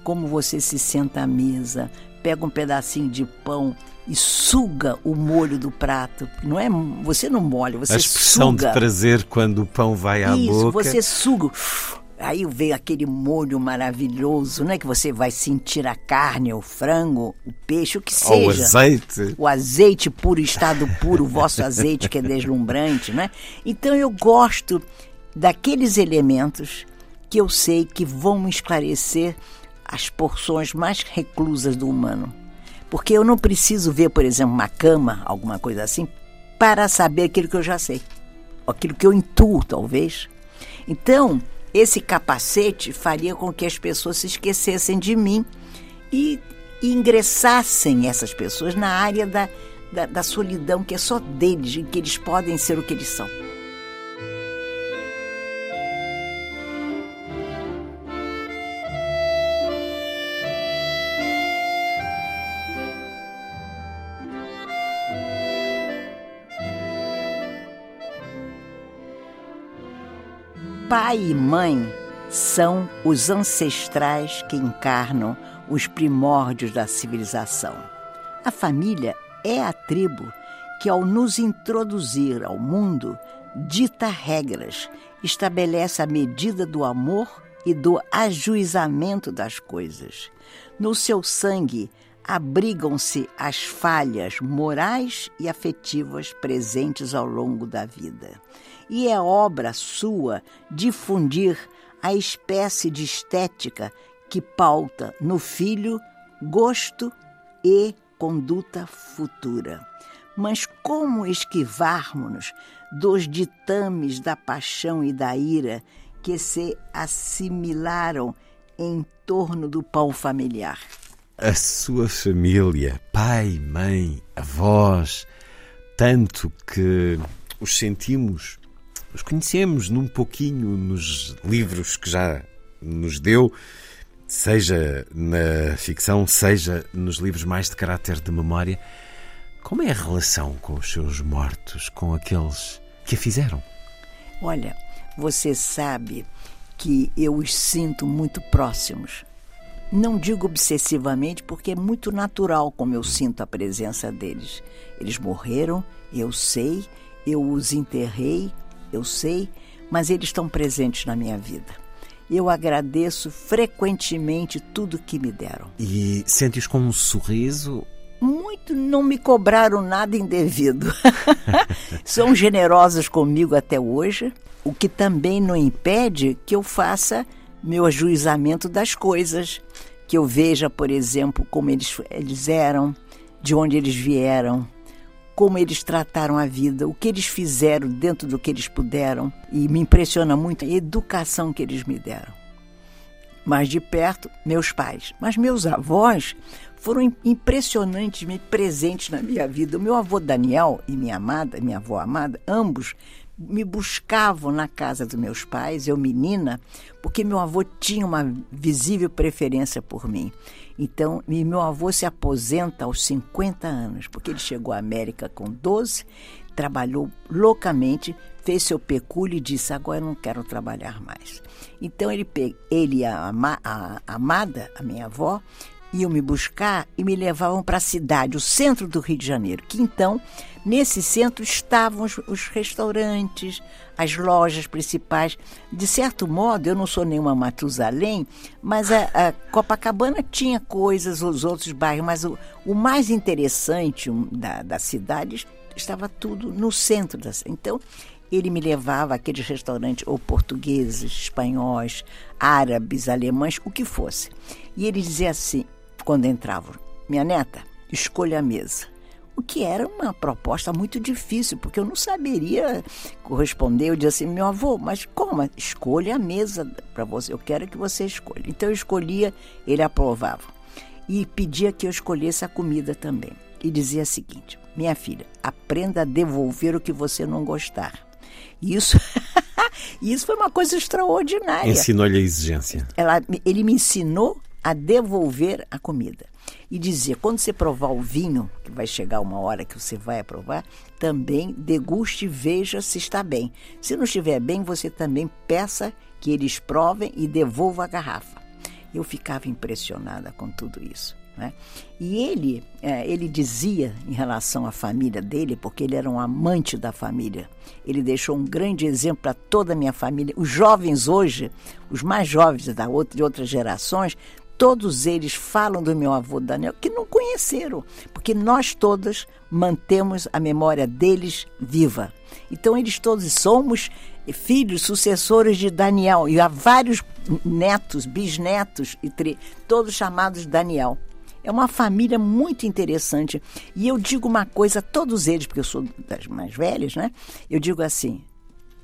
como você se senta à mesa, pega um pedacinho de pão e suga o molho do prato. Não é, você não molha, você suga. A expressão suga. de prazer quando o pão vai à Isso, boca. você suga. Aí vem aquele molho maravilhoso, né? Que você vai sentir a carne, o frango, o peixe, o que seja. O azeite. O azeite puro, estado puro, o vosso azeite que é deslumbrante, né? Então eu gosto daqueles elementos que eu sei que vão esclarecer as porções mais reclusas do humano. Porque eu não preciso ver, por exemplo, uma cama, alguma coisa assim, para saber aquilo que eu já sei. Aquilo que eu intuo, talvez. Então, esse capacete faria com que as pessoas se esquecessem de mim e, ingressassem essas pessoas na área da, da, da solidão que é só deles, em que eles podem ser o que eles são. Pai e mãe são os ancestrais que encarnam os primórdios da civilização. A família é a tribo que, ao nos introduzir ao mundo, dita regras, estabelece a medida do amor e do ajuizamento das coisas. No seu sangue abrigam-se as falhas morais e afetivas presentes ao longo da vida e é obra sua difundir a espécie de estética que pauta no filho gosto e conduta futura. Mas como esquivarmos-nos dos ditames da paixão e da ira que se assimilaram em torno do pão familiar? A sua família, pai, mãe, avós, tanto que os sentimos os conhecemos num pouquinho nos livros que já nos deu, seja na ficção, seja nos livros mais de caráter de memória. Como é a relação com os seus mortos, com aqueles que a fizeram? Olha, você sabe que eu os sinto muito próximos. Não digo obsessivamente, porque é muito natural como eu sinto a presença deles. Eles morreram, eu sei, eu os enterrei, eu sei, mas eles estão presentes na minha vida. Eu agradeço frequentemente tudo que me deram. E sente-os com um sorriso? Muito não me cobraram nada indevido. São generosos comigo até hoje, o que também não impede que eu faça meu ajuizamento das coisas, que eu veja, por exemplo, como eles, eles eram, de onde eles vieram, como eles trataram a vida, o que eles fizeram dentro do que eles puderam. E me impressiona muito a educação que eles me deram. Mais de perto, meus pais. Mas meus avós foram impressionantemente presentes na minha vida. O meu avô Daniel e minha amada, minha avó amada, ambos me buscavam na casa dos meus pais, eu menina, porque meu avô tinha uma visível preferência por mim. Então, meu avô se aposenta aos 50 anos, porque ele chegou à América com 12, trabalhou loucamente, fez seu pecúlio e disse: Agora eu não quero trabalhar mais. Então, ele, ele a, a, a Amada, a minha avó, iam me buscar e me levavam para a cidade, o centro do Rio de Janeiro, que então, nesse centro, estavam os, os, restaurantes, as lojas principais. De certo modo, eu não sou nenhuma Matusalém, mas a, a Copacabana tinha coisas, os outros bairros, mas o, o mais interessante da, da cidade estava tudo no centro da. Então, ele me levava àqueles restaurantes, ou portugueses, espanhóis, árabes, alemães, o que fosse. E ele dizia assim: quando entravam. Minha neta, escolha a mesa. O que era uma proposta muito difícil, porque eu não saberia corresponder. Eu dizia assim, meu avô, mas como? Escolha a mesa para você, eu quero que você escolha. Então eu escolhia, ele aprovava. E pedia que eu escolhesse a comida também. E dizia o seguinte: minha filha, aprenda a devolver o que você não gostar. Isso, isso foi uma coisa extraordinária. Ensinou-lhe a exigência. Ela, ele me ensinou a devolver a comida. E dizia: quando você provar o vinho, que vai chegar uma hora que você vai aprovar, também deguste e veja se está bem. Se não estiver bem, você também peça que eles provem e devolva a garrafa. Eu ficava impressionada com tudo isso. Né? E ele, é, ele dizia em relação à família dele, porque ele era um amante da família, ele deixou um grande exemplo para toda a minha família. Os jovens hoje, os mais jovens da outra, de outras gerações, todos eles falam do meu avô Daniel, que não conheceram, porque nós todos mantemos a memória deles viva. Então, eles todos somos filhos, sucessores de Daniel, e há vários netos, bisnetos, e todos chamados Daniel. É uma família muito interessante. E eu digo uma coisa a todos eles, porque eu sou das mais velhas, né? Eu digo assim: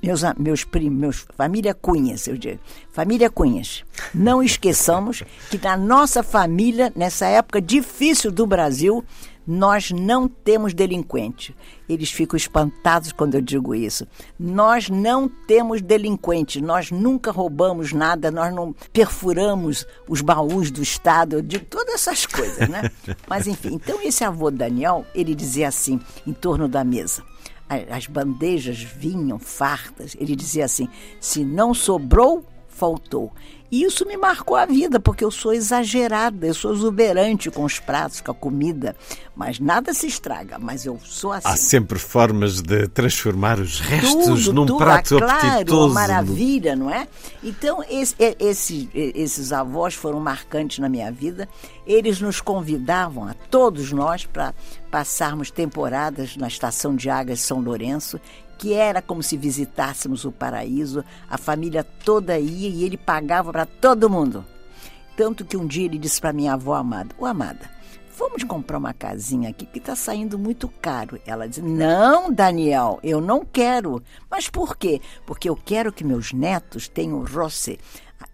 meus, meus primos, família Cunhas, eu digo, família Cunhas, não esqueçamos que na nossa família, nessa época difícil do Brasil, nós não temos delinquente. Eles ficam espantados quando eu digo isso. Nós não temos delinquente, nós nunca roubamos nada, nós não perfuramos os baús do Estado, eu digo todas essas coisas, né? Mas enfim, então esse avô Daniel, ele dizia assim, em torno da mesa as bandejas vinham fartas. Ele dizia assim: se não sobrou, faltou. E isso me marcou a vida, porque eu sou exagerada, eu sou exuberante com os pratos, com a comida. Mas nada se estraga, mas eu sou assim. Há sempre formas de transformar os restos tudo, num tudo, prato ah, claro, apetitoso. Uma maravilha, não é? Então, esse, esse, esses avós foram marcantes na minha vida. Eles nos convidavam, a todos nós, para passarmos temporadas na estação de águas São Lourenço que era como se visitássemos o paraíso, a família toda ia e ele pagava para todo mundo. Tanto que um dia ele disse para minha avó amada: Ô amada, vamos comprar uma casinha aqui que está saindo muito caro. Ela disse: Não, Daniel, eu não quero. Mas por quê? Porque eu quero que meus netos tenham roce,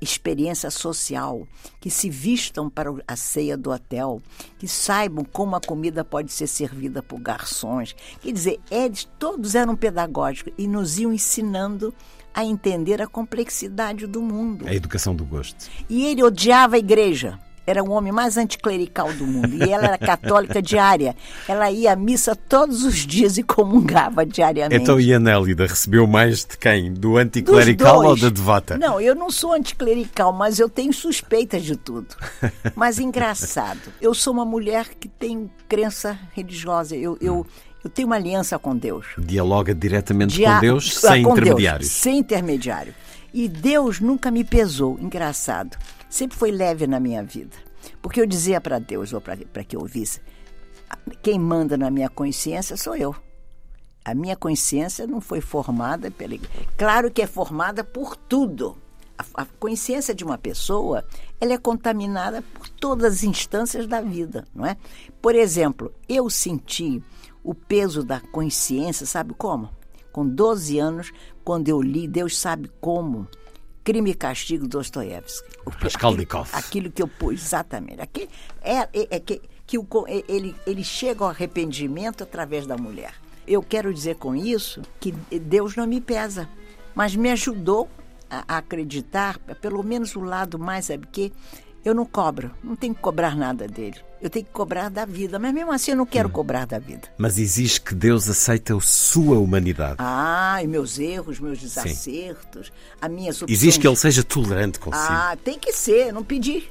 experiência social, que se vistam para a ceia do hotel, que saibam como a comida pode ser servida por garçons. Quer dizer, eles todos eram pedagógicos e nos iam ensinando a entender a complexidade do mundo. A educação do gosto. E ele odiava a igreja era o homem mais anticlerical do mundo. E ela era católica diária. Ela ia à missa todos os dias e comungava diariamente. Então, e a Nélida recebeu mais de quem? Do anticlerical ou da devota? Não, eu não sou anticlerical, mas eu tenho suspeitas de tudo. Mas engraçado, eu sou uma mulher que tem crença religiosa. Eu, eu, eu tenho uma aliança com Deus. Dialoga diretamente Dia... com Deus, sem com intermediários. Deus, sem intermediário. E Deus nunca me pesou. Engraçado sempre foi leve na minha vida. Porque eu dizia para Deus, ou para que eu ouvisse, quem manda na minha consciência sou eu. A minha consciência não foi formada pela. Claro que é formada por tudo. A, a consciência de uma pessoa ela é contaminada por todas as instâncias da vida, não é? Por exemplo, eu senti o peso da consciência, sabe como? Com 12 anos, quando eu li Deus sabe como, Crime e Castigo Dostoiévski. Raskolnikov. Aquilo, aquilo que eu pus, exatamente. Aquele, é, é, é que, que o, ele, ele chega ao arrependimento através da mulher. Eu quero dizer com isso que Deus não me pesa, mas me ajudou a acreditar, pelo menos o lado mais, sabe que eu não cobro, não tenho que cobrar nada dele. Eu tenho que cobrar da vida, mas mesmo assim eu não quero hum. cobrar da vida. Mas exige que Deus aceite a sua humanidade. Ah, e meus erros, meus desacertos, Sim. a minha opções. Exige que ele seja tolerante consigo. Ah, tem que ser, eu não pedi.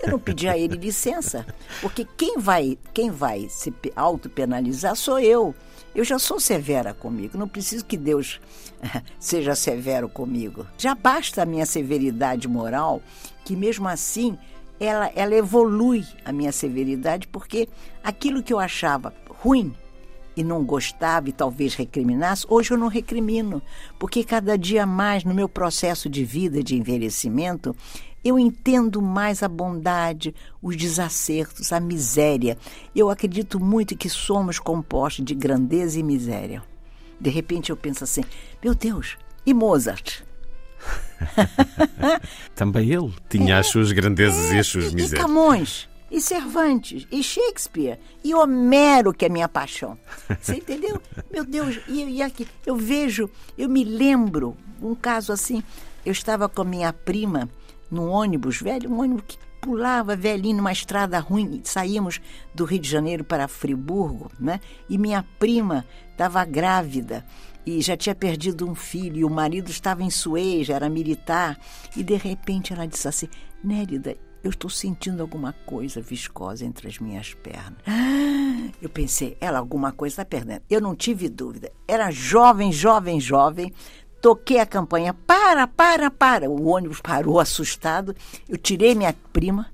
Eu não pedi a ele licença, porque quem vai, quem vai se autopenalizar sou eu. Eu já sou severa comigo, não preciso que Deus seja severo comigo. Já basta a minha severidade moral, que mesmo assim ela, ela evolui a minha severidade, porque aquilo que eu achava ruim e não gostava e talvez recriminasse, hoje eu não recrimino, porque cada dia mais no meu processo de vida, de envelhecimento, eu entendo mais a bondade, os desacertos, a miséria. Eu acredito muito que somos compostos de grandeza e miséria. De repente eu penso assim: meu Deus, e Mozart? Também ele tinha é, as suas grandezas é, e as suas e, misérias. E Camões, e Cervantes, e Shakespeare, e Homero, que é minha paixão. Você entendeu? Meu Deus, e, e aqui, eu vejo, eu me lembro um caso assim. Eu estava com a minha prima num ônibus velho, um ônibus que pulava velhinho numa estrada ruim. Saímos do Rio de Janeiro para Friburgo, né? E minha prima estava grávida e já tinha perdido um filho, e o marido estava em Suez, era militar, e de repente ela disse assim: Nérida, eu estou sentindo alguma coisa viscosa entre as minhas pernas. Eu pensei, ela alguma coisa está perdendo. Eu não tive dúvida. Era jovem, jovem, jovem. Toquei a campanha, para, para, para. O ônibus parou assustado. Eu tirei minha prima,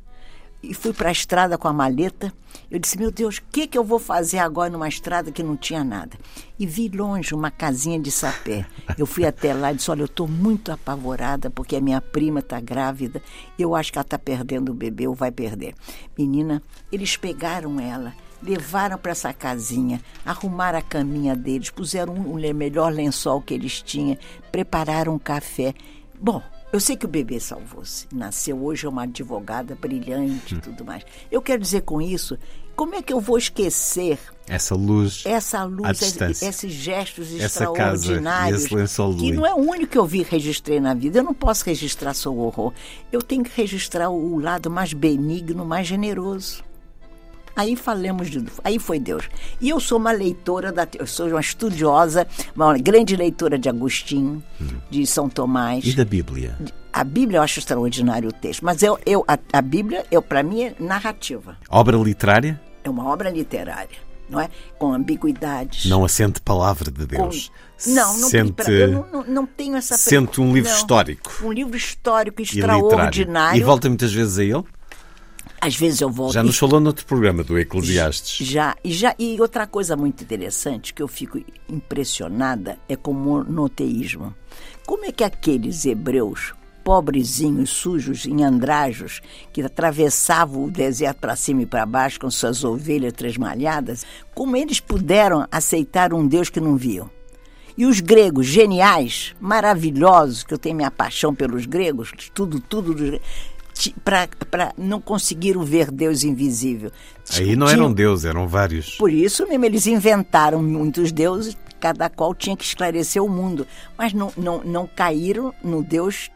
e fui para a estrada com a maleta. Eu disse: Meu Deus, o que, que eu vou fazer agora numa estrada que não tinha nada? E vi longe uma casinha de sapé. Eu fui até lá e disse: Olha, eu estou muito apavorada porque a minha prima está grávida. Eu acho que ela está perdendo o bebê ou vai perder. Menina, eles pegaram ela. Levaram para essa casinha, arrumaram a caminha deles, puseram o um, melhor lençol que eles tinham, prepararam um café. Bom, eu sei que o bebê salvou-se. Nasceu hoje é uma advogada brilhante e hum. tudo mais. Eu quero dizer com isso, como é que eu vou esquecer essa luz, essa luz, esses, esses gestos essa extraordinários casa, que não é o único que eu vi registrei na vida. Eu não posso registrar só o horror. Eu tenho que registrar o lado mais benigno, mais generoso. Aí falamos de. Aí foi Deus. E eu sou uma leitora, da, eu sou uma estudiosa, uma grande leitora de Agostinho, hum. de São Tomás. E da Bíblia? A Bíblia eu acho extraordinário o texto, mas eu, eu, a, a Bíblia, eu, para mim, é narrativa. Obra literária? É uma obra literária, não é? Com ambiguidades. Não assente palavra de Deus. Com... Não, não, sente, eu não, não, tenho essa Sente um livro não, histórico. Um livro histórico extraordinário. E, e volta muitas vezes a ele? Às vezes eu volto. Já nos falou no outro programa do Eclesiastes. Já, e já. E outra coisa muito interessante que eu fico impressionada é com o monoteísmo. Como é que aqueles hebreus, pobrezinhos, sujos, em andrajos, que atravessavam o deserto para cima e para baixo com suas ovelhas tresmalhadas, como eles puderam aceitar um Deus que não viam? E os gregos, geniais, maravilhosos, que eu tenho minha paixão pelos gregos, tudo, tudo dos gregos, para não conseguiram ver Deus invisível. Aí não eram deuses, eram vários. Por isso mesmo, eles inventaram muitos deuses, cada qual tinha que esclarecer o mundo. Mas não, não, não caíram no Deus,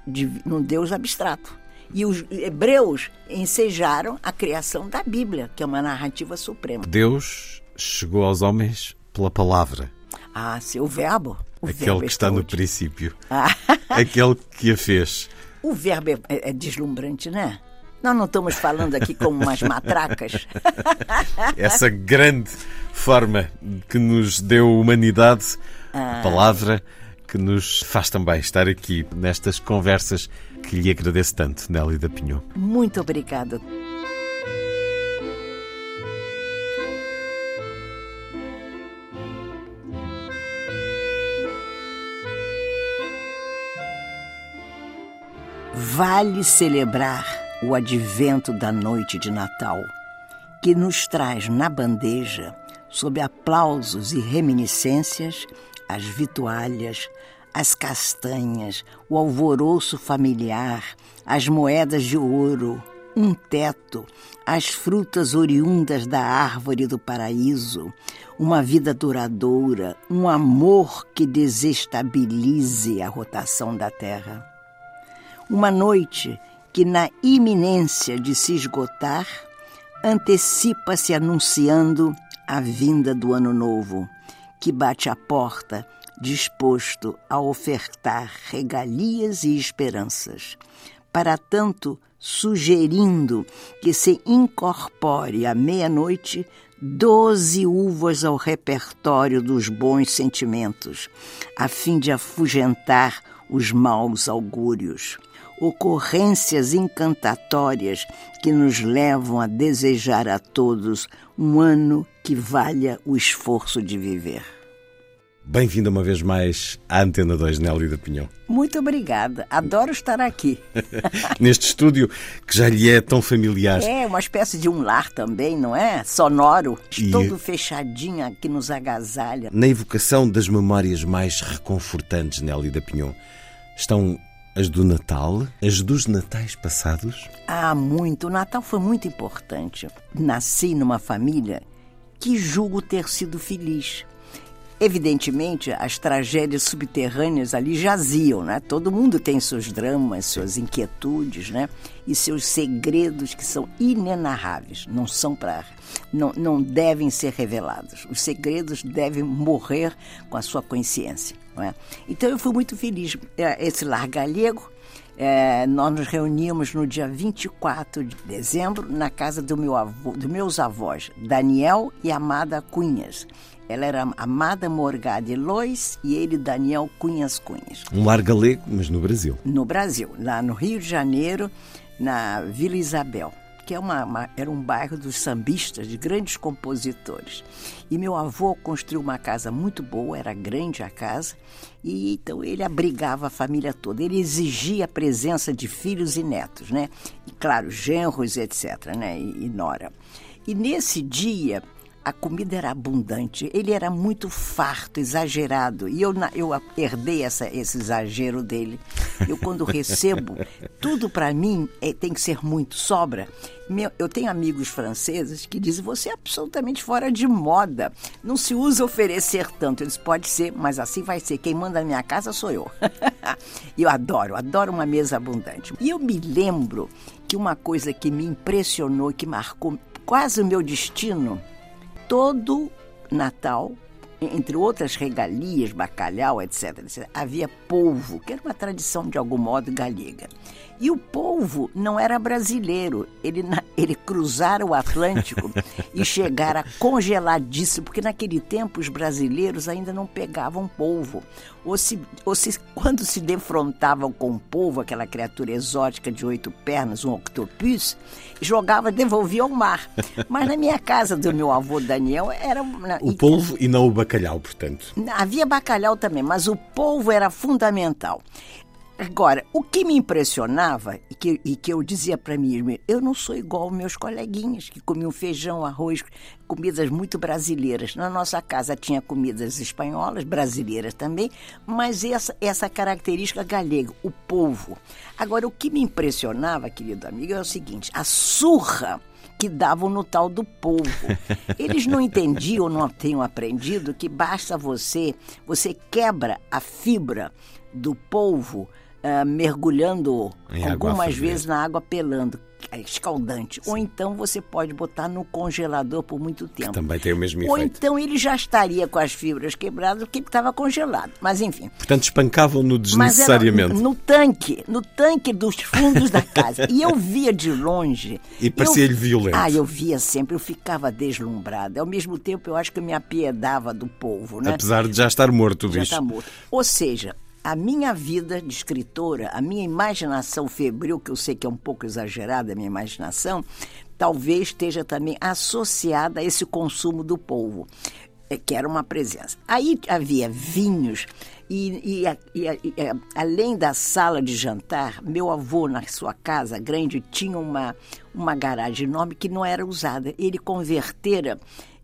no Deus abstrato. E os hebreus ensejaram a criação da Bíblia, que é uma narrativa suprema. Deus chegou aos homens pela palavra. Ah, seu verbo. O Aquele verbo que está no princípio. Ah. Aquele que a fez. O verbo é, é, é deslumbrante, né? Nós não estamos falando aqui como umas matracas. Essa grande forma que nos deu humanidade, ah. a palavra que nos faz também estar aqui nestas conversas que lhe agradeço tanto, Nelly da Pinhon. Muito obrigada. Vale celebrar o advento da noite de Natal, que nos traz na bandeja, sob aplausos e reminiscências, as vitualhas, as castanhas, o alvoroço familiar, as moedas de ouro, um teto, as frutas oriundas da árvore do paraíso, uma vida duradoura, um amor que desestabilize a rotação da terra. Uma noite que, na iminência de se esgotar, antecipa-se anunciando a vinda do ano novo, que bate à porta, disposto a ofertar regalias e esperanças. Para tanto, sugerindo que se incorpore à meia-noite doze uvas ao repertório dos bons sentimentos, a fim de afugentar os maus augúrios, ocorrências encantatórias que nos levam a desejar a todos um ano que valha o esforço de viver. Bem-vinda uma vez mais à Antena 2, Nélio da Pinhão. Muito obrigada. Adoro estar aqui. Neste estúdio que já lhe é tão familiar. É, uma espécie de um lar também, não é? Sonoro. E... Todo fechadinho aqui nos agasalha. Na evocação das memórias mais reconfortantes, Nélio da Pinhão, estão as do Natal, as dos Natais passados? Ah, muito. O Natal foi muito importante. Nasci numa família que julgo ter sido feliz Evidentemente, as tragédias subterrâneas ali jaziam, né? Todo mundo tem seus dramas, suas inquietudes, né? E seus segredos que são inenarráveis, não são para não, não devem ser revelados. Os segredos devem morrer com a sua consciência, é? Então eu fui muito feliz. É, esse lar galego é, nós nos reuníamos no dia 24 de dezembro na casa do meu avô, dos meus avós, Daniel e Amada Cunhas. Ela era Amada Morgade Lois e ele Daniel Cunhas Cunhas. Um lar galego, mas no Brasil. No Brasil, lá no Rio de Janeiro, na Vila Isabel que é uma, uma, era um bairro dos sambistas, de grandes compositores. E meu avô construiu uma casa muito boa, era grande a casa, e então ele abrigava a família toda. Ele exigia a presença de filhos e netos, né? E claro, genros, etc., né? E, e nora. E nesse dia a comida era abundante, ele era muito farto, exagerado. E eu, eu herdei essa, esse exagero dele. Eu, quando recebo, tudo para mim é, tem que ser muito, sobra. Meu, eu tenho amigos franceses que dizem: você é absolutamente fora de moda. Não se usa oferecer tanto. Eles pode ser, mas assim vai ser. Quem manda na minha casa sou eu. Eu adoro, adoro uma mesa abundante. E eu me lembro que uma coisa que me impressionou, que marcou quase o meu destino, todo Natal, entre outras regalias, bacalhau, etc., etc., havia polvo, que era uma tradição de algum modo galega. E o polvo não era brasileiro, ele, ele cruzara o Atlântico e chegara congeladíssimo, porque naquele tempo os brasileiros ainda não pegavam polvo. Ou se, ou se quando se defrontavam com o polvo, aquela criatura exótica de oito pernas, um octopus, jogava, devolvia ao mar. Mas na minha casa do meu avô Daniel era. O polvo e não o bacalhau, portanto. Havia bacalhau também, mas o polvo era fundamental. Agora, o que me impressionava e que, e que eu dizia para mim, eu não sou igual meus coleguinhas que comiam feijão, arroz, comidas muito brasileiras. Na nossa casa tinha comidas espanholas, brasileiras também, mas essa, essa característica galega, o polvo. Agora, o que me impressionava, querido amigo, é o seguinte: a surra que davam no tal do polvo. Eles não entendiam, não tinham aprendido que basta você, você quebra a fibra do polvo uh, mergulhando em algumas vezes na água pelando, é escaldante. Sim. Ou então você pode botar no congelador por muito tempo. Que também tem o mesmo efeito. Ou então ele já estaria com as fibras quebradas porque estava congelado. Mas enfim. Portanto, espancavam-no desnecessariamente. no tanque, no tanque dos fundos da casa. E eu via de longe. E parecia-lhe violento. Ah, eu via sempre, eu ficava deslumbrada. Ao mesmo tempo, eu acho que eu me apiedava do povo, né? Apesar de já estar morto o bicho. Já está morto. Ou seja, a minha vida de escritora, a minha imaginação febril, que eu sei que é um pouco exagerada a minha imaginação, talvez esteja também associada a esse consumo do polvo, é, que era uma presença. Aí havia vinhos e, e, e, e, além da sala de jantar, meu avô, na sua casa grande, tinha uma, uma garagem enorme que não era usada. Ele convertera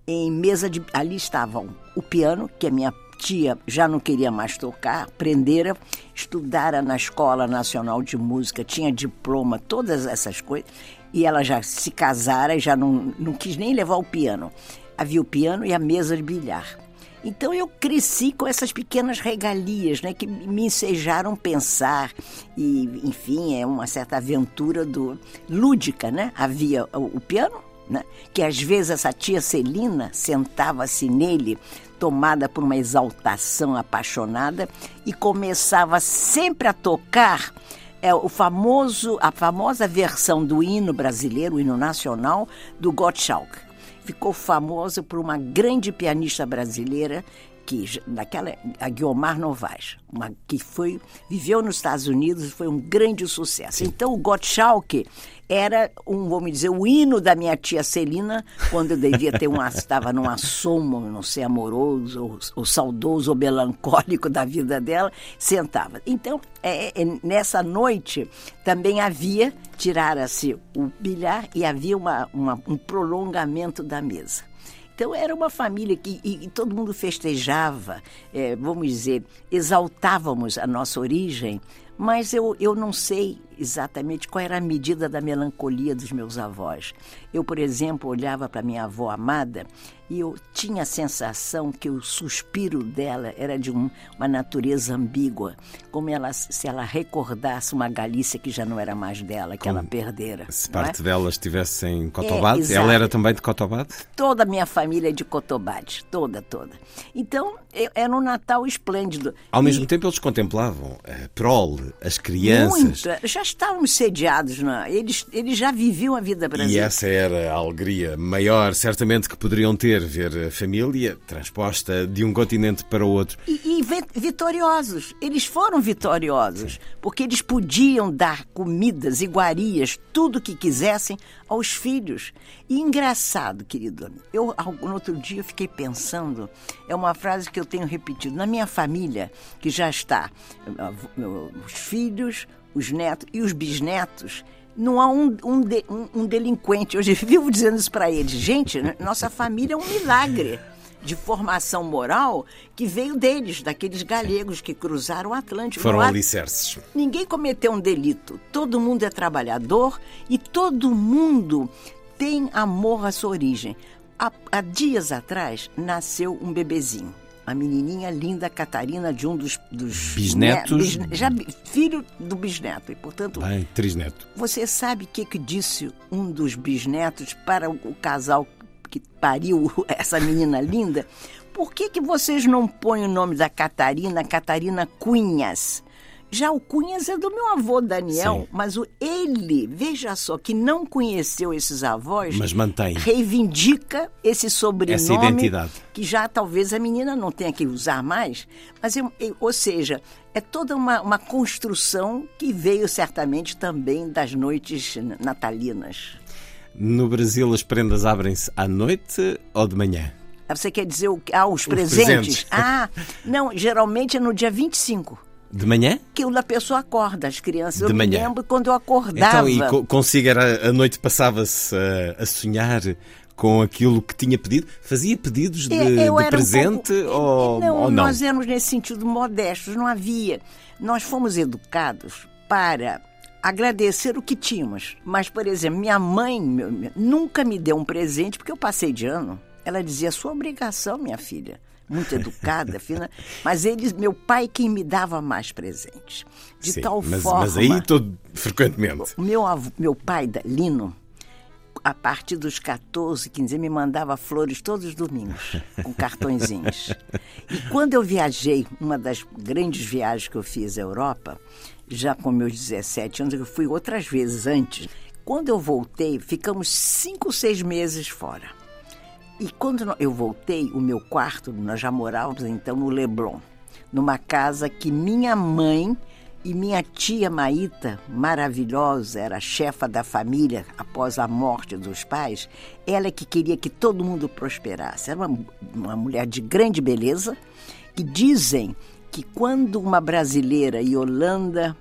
em mesa de. Ali estavam o piano, que é minha tia já não queria mais tocar, aprendera, estudara na Escola Nacional de Música, tinha diploma, todas essas coisas. E ela já se casara e já não, não quis nem levar o piano. Havia o piano e a mesa de bilhar. Então eu cresci com essas pequenas regalias, né, que me ensejaram pensar e, enfim, é uma certa aventura do lúdica, né? Havia o, o piano, né, que às vezes essa tia Celina sentava-se nele, tomada por uma exaltação apaixonada e começava sempre a tocar é o famoso a famosa versão do hino brasileiro, o hino nacional do Gottschalk ficou famosa por uma grande pianista brasileira que naquela a Guiomar Novaes, uma que foi viveu nos Estados Unidos e foi um grande sucesso. Então o Gottschalk era um, vamos dizer, o hino da minha tia Celina, quando eu devia ter um estava num assomo, não sei, amoroso, ou, ou, saudoso ou melancólico da vida dela, sentava. Então, é, é, nessa noite também havia, tirara-se o bilhar e havia uma, uma, um prolongamento da mesa. Então era uma família que e, e todo mundo festejava, é, vamos dizer, exaltávamos a nossa origem, mas eu, eu não sei exatamente qual era a medida da melancolia dos meus avós. Eu, por exemplo, olhava para minha avó amada e eu tinha a sensação que o suspiro dela era de um, uma natureza ambígua, como ela, se ela recordasse uma Galícia que já não era mais dela, que como ela perdera. Se parte é? dela estivesse em Cotobade, é, ela era também de Cotobade? Toda a minha família é de Cotobade, toda, toda. Então, era um Natal esplêndido. Ao e... mesmo tempo, eles contemplavam a prole, as crianças. Muito, já estávamos sediados, não é? eles, eles já viviam a vida brasileira. E essa era a alegria maior, certamente, que poderiam ter, ver a família transposta de um continente para o outro. E, e vitoriosos. Eles foram vitoriosos, Sim. porque eles podiam dar comidas, iguarias, tudo o que quisessem aos filhos. E engraçado, querido, eu no outro dia eu fiquei pensando, é uma frase que eu tenho repetido, na minha família, que já está, os filhos, os netos e os bisnetos, não há um, um, de, um, um delinquente. Hoje vivo dizendo isso para eles. Gente, nossa família é um milagre de formação moral que veio deles, daqueles galegos que cruzaram o Atlântico. Foram alicerces. Ninguém cometeu um delito. Todo mundo é trabalhador e todo mundo tem amor à sua origem. Há, há dias atrás nasceu um bebezinho a menininha linda Catarina de um dos, dos bisnetos, né, já filho do bisneto e portanto Bem, trisneto. Você sabe o que que disse um dos bisnetos para o, o casal que pariu essa menina linda? Por que que vocês não põem o nome da Catarina Catarina Cunhas? Já o Cunhas é do meu avô Daniel, Sim. mas o ele, veja só, que não conheceu esses avós, mas mantém. reivindica esse sobrenome. Essa identidade. Que já talvez a menina não tenha que usar mais. Mas, eu, eu, ou seja, é toda uma, uma construção que veio certamente também das noites natalinas. No Brasil, as prendas abrem-se à noite ou de manhã? Ah, você quer dizer o, ah, os, os presentes? presentes? Ah, não, geralmente é no dia 25. De manhã? Que a pessoa acorda, as crianças. De eu manhã. me lembro quando eu acordava. Então, e consigo, era, a noite passava-se a, a, sonhar com aquilo que tinha pedido? Fazia pedidos de, de presente um pouco, ou, não, ou não? Nós éramos nesse sentido modestos, não havia. Nós fomos educados para agradecer o que tínhamos. Mas, por exemplo, minha mãe meu, nunca me deu um presente porque eu passei de ano. Ela dizia: sua obrigação, minha filha muito educada, fina, mas eles, meu pai quem me dava mais presentes. De Sim, tal mas, forma. Mas aí todo frequentemente. Meu, avô, meu pai, Lino, a partir dos 14, 15 me mandava flores todos os domingos, com cartõezinhos. E quando eu viajei, uma das grandes viagens que eu fiz à Europa, já com meus 17 anos, eu fui outras vezes antes. Quando eu voltei, ficamos cinco, seis meses fora. E quando eu voltei, o meu quarto, nós já morávamos então no Leblon, numa casa que minha mãe e minha tia Maíta, maravilhosa, era chefa da família após a morte dos pais, ela é que queria que todo mundo prosperasse. Era uma, uma mulher de grande beleza, que dizem que quando uma brasileira, Yolanda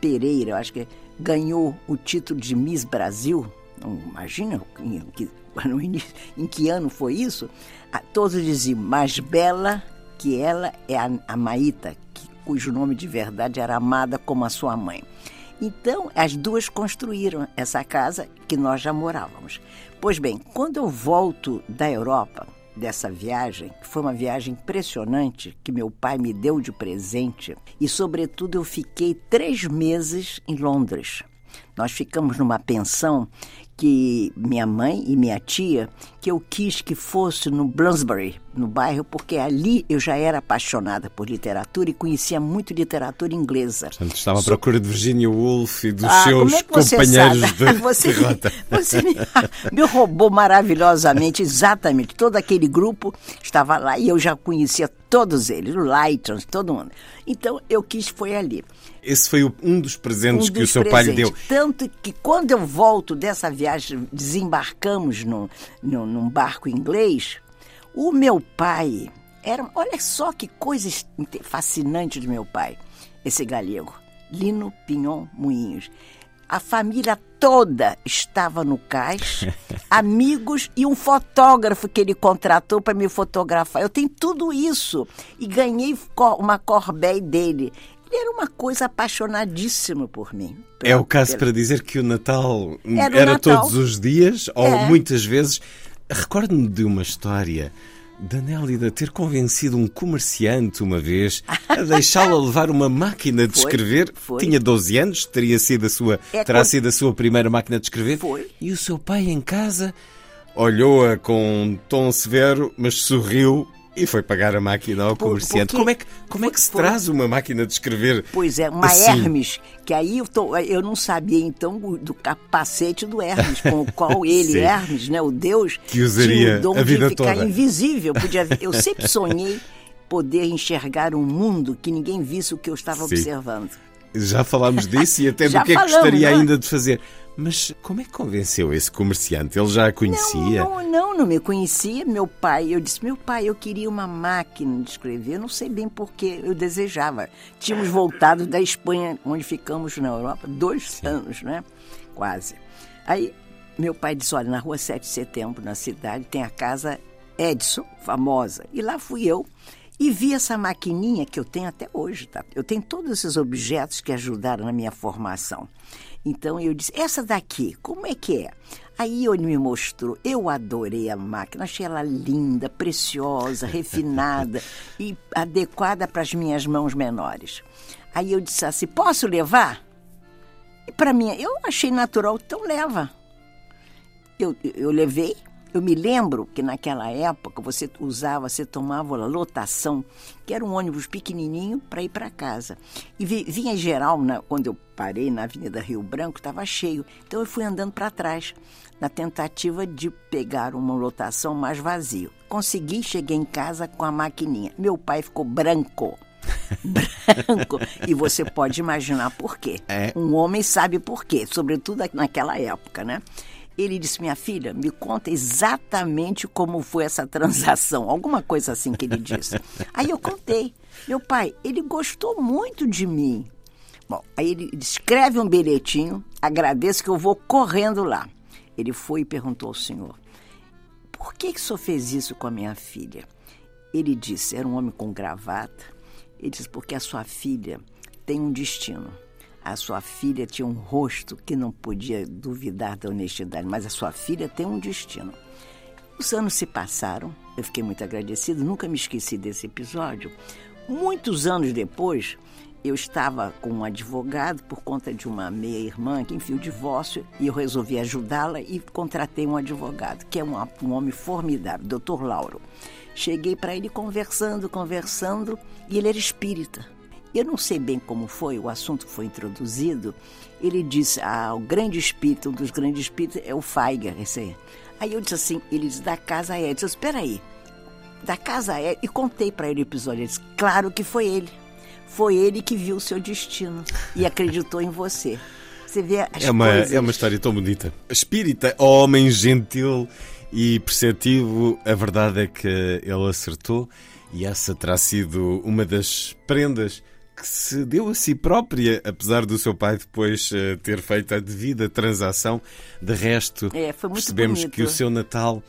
Pereira, eu acho que ganhou o título de Miss Brasil, imagina que no início, em que ano foi isso? Todos diziam, mais bela que ela é a, a Maíta, que, cujo nome de verdade era amada como a sua mãe. Então, as duas construíram essa casa que nós já morávamos. Pois bem, quando eu volto da Europa, dessa viagem, que foi uma viagem impressionante, que meu pai me deu de presente, e, sobretudo, eu fiquei três meses em Londres. Nós ficamos numa pensão que minha mãe e minha tia, que eu quis que fosse no Bloomsbury, no bairro, porque ali eu já era apaixonada por literatura e conhecia muito literatura inglesa. Portanto, estava à procura de Virginia Woolf e dos ah, seus é companheiros de você, derrota. Você me, me roubou maravilhosamente, exatamente. Todo aquele grupo estava lá e eu já conhecia todos eles, o Lighton, todo mundo. Então, eu quis, foi ali. Esse foi um dos presentes um dos que o seu presentes. pai lhe deu. Tanto que quando eu volto dessa viagem, desembarcamos no, no, num barco inglês, o meu pai era. Olha só que coisa fascinante do meu pai, esse galego. Lino Pinhon Moinhos. A família toda estava no cais, amigos e um fotógrafo que ele contratou para me fotografar. Eu tenho tudo isso e ganhei uma Corbeil dele. Ele era uma coisa apaixonadíssima por mim. É o caso para dizer que o Natal era, o era Natal. todos os dias ou é. muitas vezes. Recordo-me de uma história da Nélida ter convencido um comerciante uma vez a deixá-la levar uma máquina de foi, escrever. Foi. Tinha 12 anos, teria sido a sua, é terá quando... sido a sua primeira máquina de escrever. Foi. E o seu pai em casa olhou-a com um tom severo, mas sorriu e foi pagar a máquina ao comerciante. Como é que, como é que se foi, traz uma máquina de escrever? Pois é, uma assim? Hermes, que aí eu, tô, eu não sabia então do capacete do Hermes, com o qual ele, Hermes, né, o Deus, que usaria tinha o dom a vida de ficar toda. invisível. Podia, eu sempre sonhei poder enxergar um mundo que ninguém visse o que eu estava Sim. observando. Já falámos disso e até do que é que gostaria é? ainda de fazer. Mas como é que convenceu esse comerciante? Ele já a conhecia? Não, não, não, não me conhecia. Meu pai, eu disse, meu pai, eu queria uma máquina de escrever. Eu não sei bem porque eu desejava. Tínhamos voltado da Espanha, onde ficamos na Europa, dois Sim. anos, né? Quase. Aí meu pai disse, olha, na rua 7 de setembro, na cidade, tem a casa Edson, famosa. E lá fui eu e vi essa maquininha que eu tenho até hoje, tá? Eu tenho todos esses objetos que ajudaram na minha formação. Então eu disse: essa daqui, como é que é? Aí ele me mostrou, eu adorei a máquina, achei ela linda, preciosa, refinada e adequada para as minhas mãos menores. Aí eu disse assim: posso levar? E para mim, eu achei natural, então leva. Eu, eu levei, eu me lembro que naquela época você usava, você tomava a lotação, que era um ônibus pequenininho para ir para casa. E vinha geral, na, quando eu parei na Avenida Rio Branco, estava cheio. Então eu fui andando para trás, na tentativa de pegar uma lotação mais vazio. Consegui, cheguei em casa com a maquininha. Meu pai ficou branco. branco. E você pode imaginar por quê. É. Um homem sabe por quê, sobretudo naquela época, né? Ele disse: Minha filha, me conta exatamente como foi essa transação. Alguma coisa assim que ele disse. Aí eu contei. Meu pai, ele gostou muito de mim. Bom, aí ele escreve um bilhetinho, agradeço que eu vou correndo lá. Ele foi e perguntou ao senhor: Por que, que o senhor fez isso com a minha filha? Ele disse: Era um homem com gravata. Ele disse: Porque a sua filha tem um destino. A sua filha tinha um rosto que não podia duvidar da honestidade, mas a sua filha tem um destino. Os anos se passaram, eu fiquei muito agradecido, nunca me esqueci desse episódio. Muitos anos depois, eu estava com um advogado por conta de uma meia-irmã que enfim o divórcio e eu resolvi ajudá-la e contratei um advogado, que é um, um homem formidável, doutor Lauro. Cheguei para ele conversando, conversando, e ele era espírita. Eu não sei bem como foi, o assunto foi introduzido. Ele disse, ah, o grande espírito, um dos grandes espíritos é o Feiger, esse aí. Aí eu disse assim, ele disse, da casa é. Eu disse, espera aí, da casa é. E contei para ele o episódio. Ele disse, claro que foi ele. Foi ele que viu o seu destino e acreditou em você. Você vê as é uma, coisas... É uma história tão bonita. Espírita, homem gentil e perceptivo, a verdade é que ele acertou e essa terá sido uma das prendas que se deu a si própria, apesar do seu pai depois uh, ter feito a devida transação. De resto, é, percebemos bonito. que o seu Natal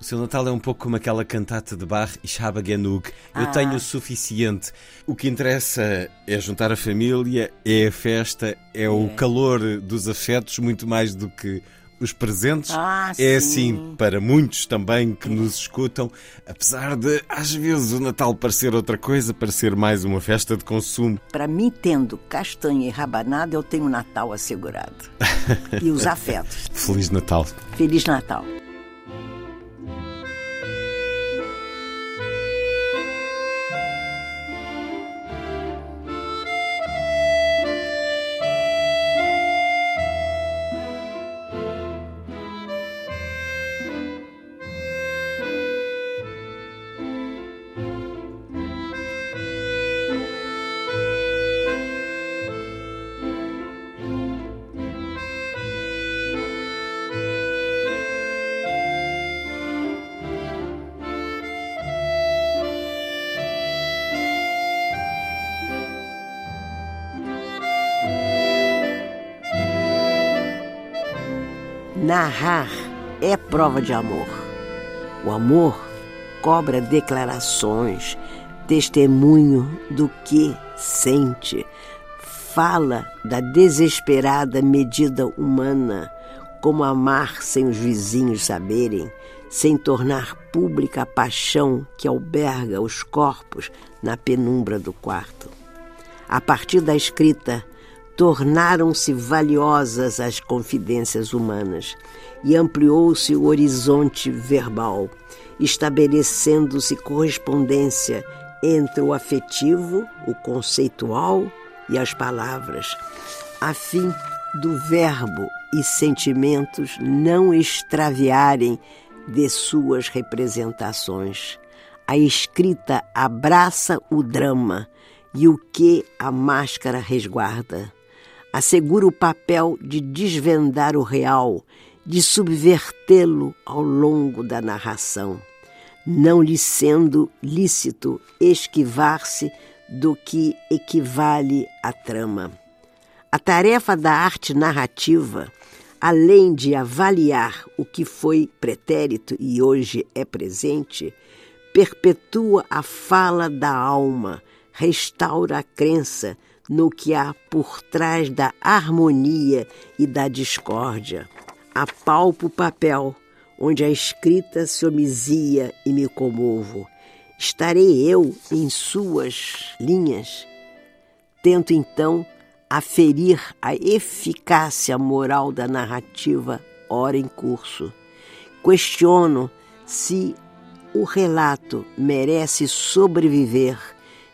O seu Natal é um pouco como aquela cantata de Bach, Ich habe genug. Eu Ah. tenho o suficiente. O que interessa é juntar a família, é a festa, é, o calor dos afetos, muito mais do que os presentes. Ah, é sim. assim para muitos também que nos escutam, apesar de às vezes o Natal parecer outra coisa, parecer mais uma festa de consumo. Para mim, tendo castanha e rabanada, eu tenho o Natal assegurado. e os afetos. Feliz Natal. Feliz Natal. Narrar é prova de amor. O amor cobra declarações, testemunho do que sente, fala da desesperada medida humana, como amar sem os vizinhos saberem, sem tornar pública a paixão que alberga os corpos na penumbra do quarto. A partir da escrita, tornaram-se valiosas as confidências humanas e ampliou-se o horizonte verbal, estabelecendo-se correspondência entre o afetivo, o conceitual e as palavras, a fim do verbo e sentimentos não extraviarem de suas representações. A escrita abraça o drama e o que a máscara resguarda. Assegura o papel de desvendar o real, de subvertê-lo ao longo da narração, não lhe sendo lícito esquivar-se do que equivale à trama. A tarefa da arte narrativa, além de avaliar o que foi pretérito e hoje é presente, perpetua a fala da alma, restaura a crença no que há por trás da harmonia e da discórdia. Apalpo o papel onde a escrita se omisia e me comovo. Estarei eu em suas linhas. Tento então aferir a eficácia moral da narrativa ora em curso. Questiono se o relato merece sobreviver,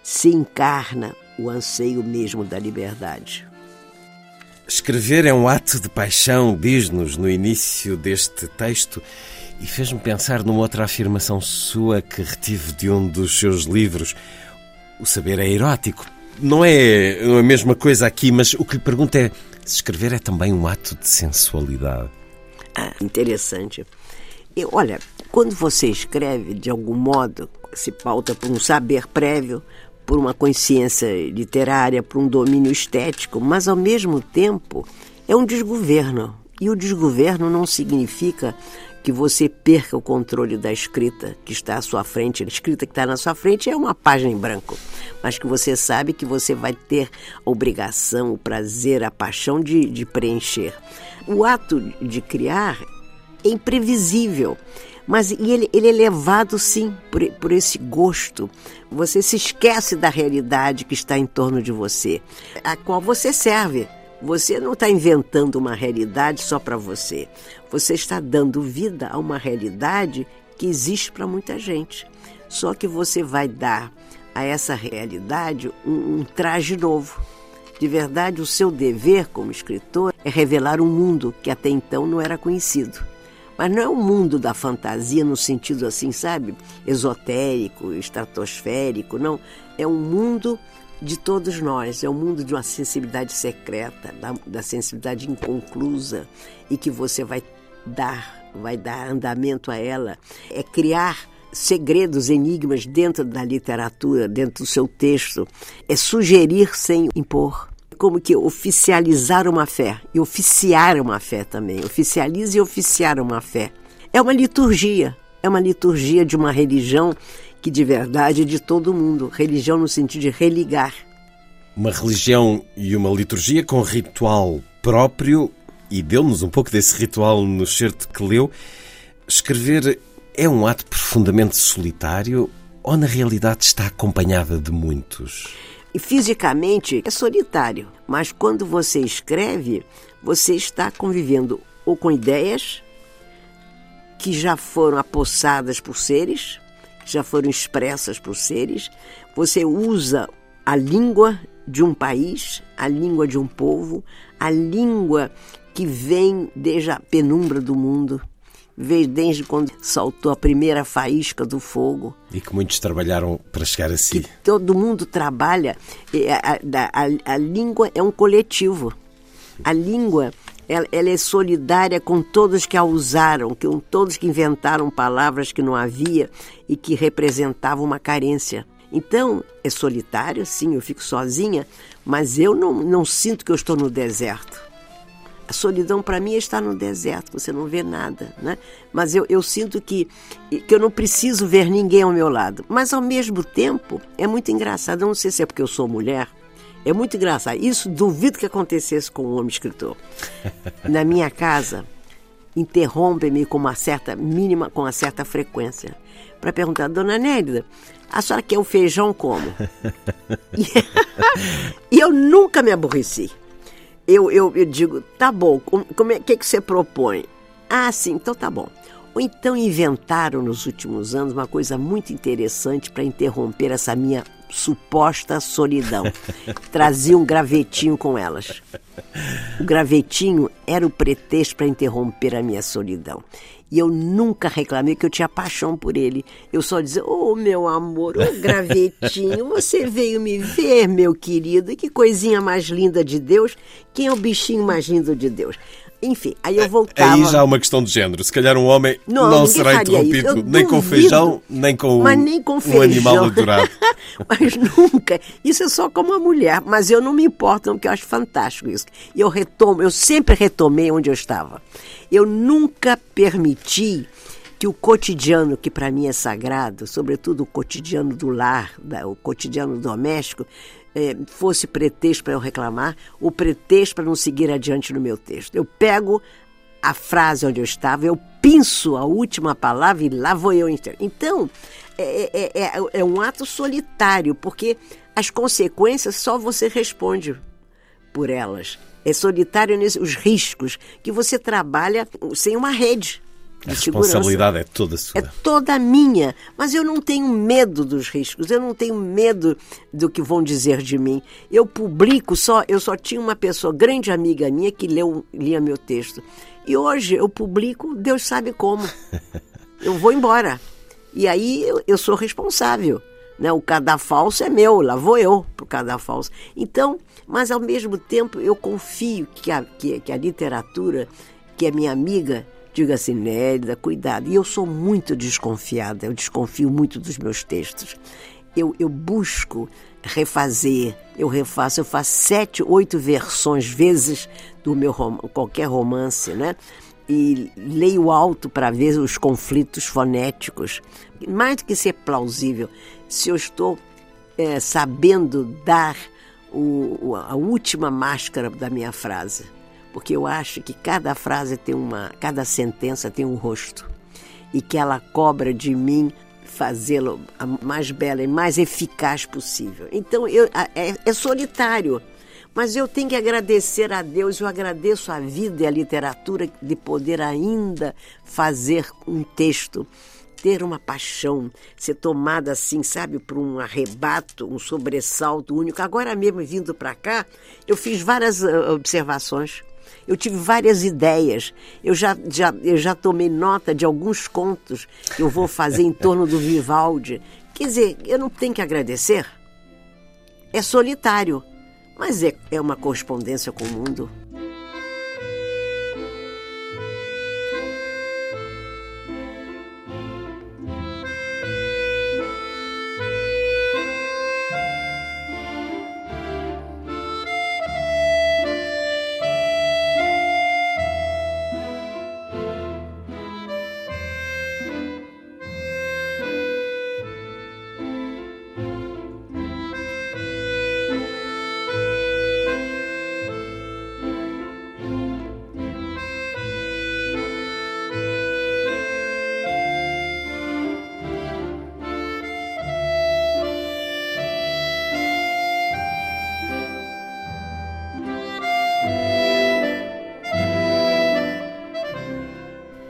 se encarna o anseio mesmo da liberdade. Escrever é um ato de paixão, diz-nos no início deste texto, e fez-me pensar numa outra afirmação sua que retive de um dos seus livros. O saber é erótico. Não é a mesma coisa aqui, mas o que lhe pergunto é se escrever é também um ato de sensualidade. Ah, interessante. E, olha, quando você escreve, de algum modo, se pauta por um saber prévio, por uma consciência literária, por um domínio estético, mas ao mesmo tempo é um desgoverno. E o desgoverno não significa que você perca o controle da escrita que está à sua frente. A escrita que está na sua frente é uma página em branco, mas que você sabe que você vai ter a obrigação, o prazer, a paixão de, de preencher. O ato de criar é imprevisível. Mas ele, ele é levado, sim, por, por esse gosto. Você se esquece da realidade que está em torno de você, a qual você serve. Você não está inventando uma realidade só para você. Você está dando vida a uma realidade que existe para muita gente. Só que você vai dar a essa realidade um, um traje novo. De verdade, o seu dever como escritor é revelar um mundo que até então não era conhecido. Mas não é o mundo da fantasia no sentido assim, sabe? Esotérico, estratosférico, não. É um mundo de todos nós, é um mundo de uma sensibilidade secreta, da, da sensibilidade inconclusa e que você vai dar, vai dar andamento a ela. É criar segredos, enigmas dentro da literatura, dentro do seu texto. É sugerir sem impor como que oficializar uma fé e oficiar uma fé também. Oficialize e oficiar uma fé. É uma liturgia, é uma liturgia de uma religião que de verdade é de todo mundo. Religião no sentido de religar. Uma religião e uma liturgia com ritual próprio, e deu-nos um pouco desse ritual no certo que leu. Escrever é um ato profundamente solitário ou na realidade está acompanhada de muitos? E fisicamente é solitário, mas quando você escreve, você está convivendo ou com ideias que já foram apossadas por seres, já foram expressas por seres, você usa a língua de um país, a língua de um povo, a língua que vem desde a penumbra do mundo, veio desde quando saltou a primeira faísca do fogo. E que muitos trabalharam para chegar a si. Que todo mundo trabalha. A, a, a, língua é um coletivo. A língua ela, ela, é solidária com todos que a usaram, com todos que inventaram palavras que não havia e que representavam uma carência. Então, é solitário, sim, eu fico sozinha, mas eu não, não sinto que eu estou no deserto. A solidão para mim é estar no deserto, você não vê nada, né? Mas eu, eu sinto que, que eu não preciso ver ninguém ao meu lado. Mas ao mesmo tempo, é muito engraçado, eu não sei se é porque eu sou mulher, é muito engraçado. Isso duvido que acontecesse com um homem escritor. Na minha casa, interrompe-me com uma certa mínima, com uma certa frequência, para perguntar, dona Nélida, a senhora quer o feijão como? e eu nunca me aborreci eu, eu, eu digo, tá bom, como é que, que você propõe? Ah, sim, então tá bom. Ou então inventaram nos últimos anos uma coisa muito interessante para interromper essa minha suposta solidão. Trazia um gravetinho com elas. O gravetinho era o pretexto para interromper a minha solidão. E eu nunca reclamei que eu tinha paixão por ele. Eu só dizia, ô oh, meu amor, ô oh, gravetinho, você veio me ver, meu querido, que coisinha mais linda de Deus. Quem é o bichinho mais lindo de Deus? Enfim, aí eu é, voltava. Aí já é uma questão de género. Se calhar um homem não, não será interrompido nem com feijão, nem com, mas nem com um animal adorado. mas nunca. Isso é só como uma mulher. Mas eu não me importo, porque eu acho fantástico isso. E eu retomo, eu sempre retomei onde eu estava. Eu nunca permiti que o cotidiano, que para mim é sagrado, sobretudo o cotidiano do lar, o cotidiano doméstico, é, fosse pretexto para eu reclamar, o pretexto para não seguir adiante no meu texto. Eu pego a frase onde eu estava, eu pinço a última palavra e lá vou eu. Então, é, é, é, é um ato solitário, porque as consequências só você responde por elas é solitário os riscos que você trabalha sem uma rede. A responsabilidade é toda sua. É toda minha. Mas eu não tenho medo dos riscos, eu não tenho medo do que vão dizer de mim. Eu publico só, eu só tinha uma pessoa, grande amiga minha, que leu, lia meu texto. E hoje eu publico, Deus sabe como. Eu vou embora. E aí eu, eu sou responsável. Né? O cadafalso é meu, lá vou eu para o cadafalso. Então, mas ao mesmo tempo eu confio que a, que, que a literatura, que é minha amiga, diga assim, Nélida, cuidado. E eu sou muito desconfiada, eu desconfio muito dos meus textos. Eu, eu busco refazer, eu refaço, eu faço sete, oito versões, vezes, do meu qualquer romance, né? E leio alto para ver os conflitos fonéticos. Mais do que ser plausível, se eu estou é, sabendo dar o, a última máscara da minha frase, porque eu acho que cada frase tem uma, cada sentença tem um rosto e que ela cobra de mim fazê-lo a mais bela e mais eficaz possível. Então eu, é, é solitário, mas eu tenho que agradecer a Deus, eu agradeço a vida e a literatura de poder ainda fazer um texto ter uma paixão, ser tomada assim, sabe, por um arrebato, um sobressalto único. Agora mesmo, vindo para cá, eu fiz várias uh, observações. Eu tive várias ideias. Eu já, já, eu já tomei nota de alguns contos que eu vou fazer em torno do Vivaldi. Quer dizer, eu não tenho que agradecer. É solitário, mas é, é uma correspondência com o mundo.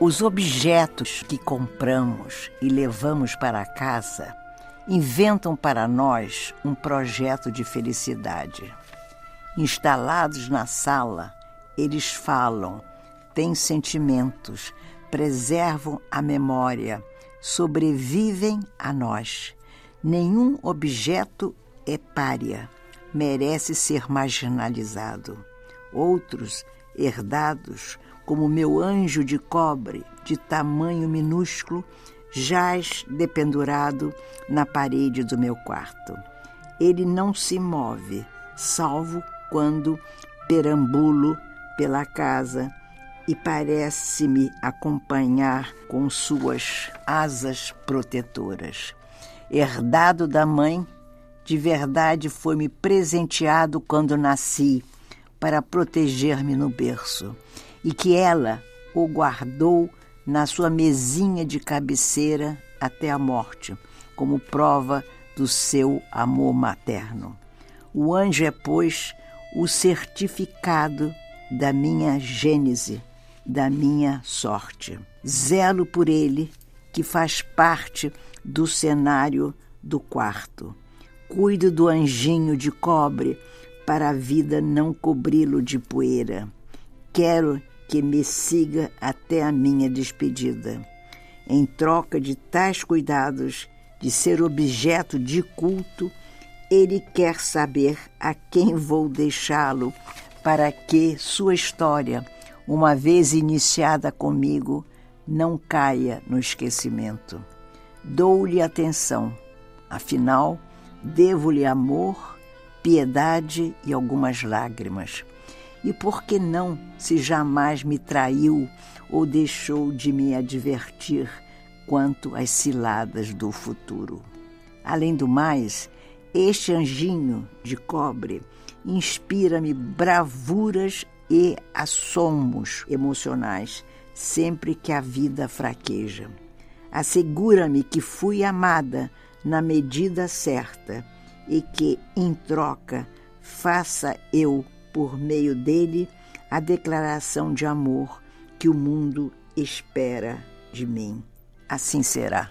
Os objetos que compramos e levamos para casa inventam para nós um projeto de felicidade. Instalados na sala, eles falam, têm sentimentos, preservam a memória, sobrevivem a nós. Nenhum objeto é pária, merece ser marginalizado. Outros, herdados, como meu anjo de cobre, de tamanho minúsculo, jaz dependurado na parede do meu quarto. Ele não se move, salvo quando perambulo pela casa e parece-me acompanhar com suas asas protetoras. Herdado da mãe, de verdade foi-me presenteado quando nasci, para proteger-me no berço, e que ela o guardou na sua mesinha de cabeceira até a morte, como prova do seu amor materno. O anjo é, pois, o certificado da minha gênese, da minha sorte. Zelo por ele, que faz parte do cenário do quarto. Cuido do anjinho de cobre para a vida não cobri-lo de poeira. Quero que me siga até a minha despedida. Em troca de tais cuidados, de ser objeto de culto, ele quer saber a quem vou deixá-lo para que sua história, uma vez iniciada comigo, não caia no esquecimento. Dou-lhe atenção, afinal, devo-lhe amor, piedade e algumas lágrimas. E por que não, se jamais me traiu ou deixou de me advertir quanto às ciladas do futuro? Além do mais, este anjinho de cobre inspira-me bravuras e assomos emocionais sempre que a vida fraqueja. Assegura-me que fui amada na medida certa e que, em troca, faça eu, por meio dele, a declaração de amor que o mundo espera de mim. Assim será.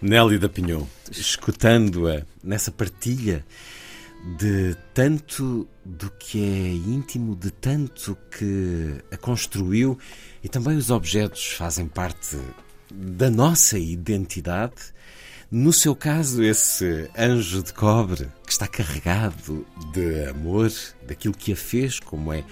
Nélida Pinhon, escutando-a nessa partilha de tanto do que é íntimo, de tanto que a construiu e também os objetos fazem parte da nossa identidade. No seu caso, esse anjo de cobre que está carregado de amor, daquilo que a fez, como é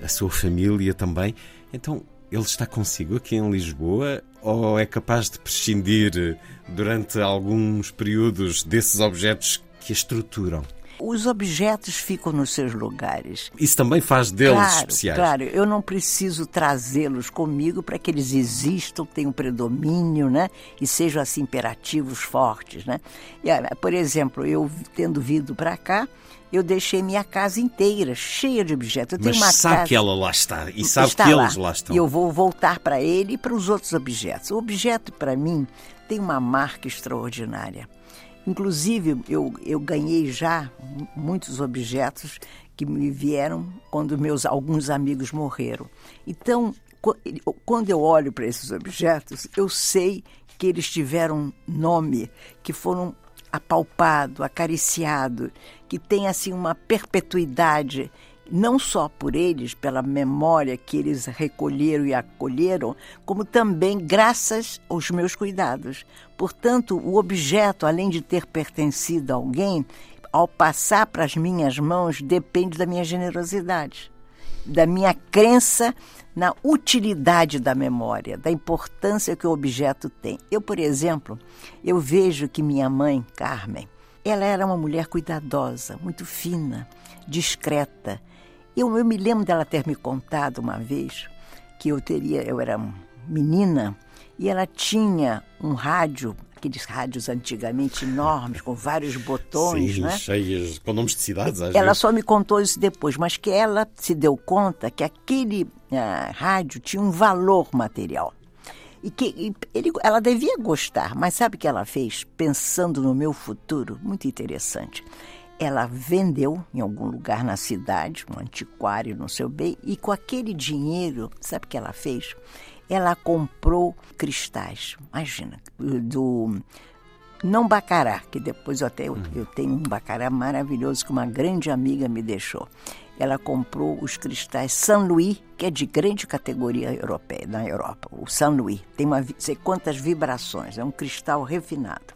a sua família também. Então, ele está consigo aqui em Lisboa ou é capaz de prescindir durante alguns períodos desses objetos que a estruturam? Os objetos ficam nos seus lugares. Isso também faz deles claro, especiais. Claro, eu não preciso trazê-los comigo para que eles existam, tenham predomínio, né? E sejam assim imperativos fortes, né? E, por exemplo, eu tendo vindo para cá, eu deixei minha casa inteira cheia de objetos. Eu Mas tenho uma sabe casa... que ela lá está e sabe está que lá. eles lá estão. E eu vou voltar para ele e para os outros objetos. O objeto, para mim, tem uma marca extraordinária. Inclusive, eu, eu ganhei já muitos objetos que me vieram quando meus alguns amigos morreram. Então, qu- quando eu olho para esses objetos, eu sei que eles tiveram nome, que foram apalpado, acariciado, que tem assim uma perpetuidade não só por eles, pela memória que eles recolheram e acolheram, como também graças aos meus cuidados. Portanto, o objeto, além de ter pertencido a alguém, ao passar para as minhas mãos, depende da minha generosidade, da minha crença na utilidade da memória, da importância que o objeto tem. Eu, por exemplo, eu vejo que minha mãe, Carmen, ela era uma mulher cuidadosa, muito fina, discreta. Eu, eu me lembro dela ter me contado uma vez que eu teria, eu era menina e ela tinha um rádio, aqueles rádios antigamente enormes com vários botões, Sim, né? cheias, com nomes de cidades, às Ela vezes. só me contou isso depois, mas que ela se deu conta que aquele ah, rádio tinha um valor material. E que e ele, ela devia gostar, mas sabe o que ela fez? Pensando no meu futuro, muito interessante. Ela vendeu em algum lugar na cidade, um antiquário, não sei bem, e com aquele dinheiro, sabe o que ela fez? ela comprou cristais, imagina, do não bacará, que depois eu até eu, eu tenho um bacará maravilhoso que uma grande amiga me deixou. Ela comprou os cristais Saint Louis, que é de grande categoria europeia, na Europa. O Saint Louis tem uma sei quantas vibrações, é um cristal refinado.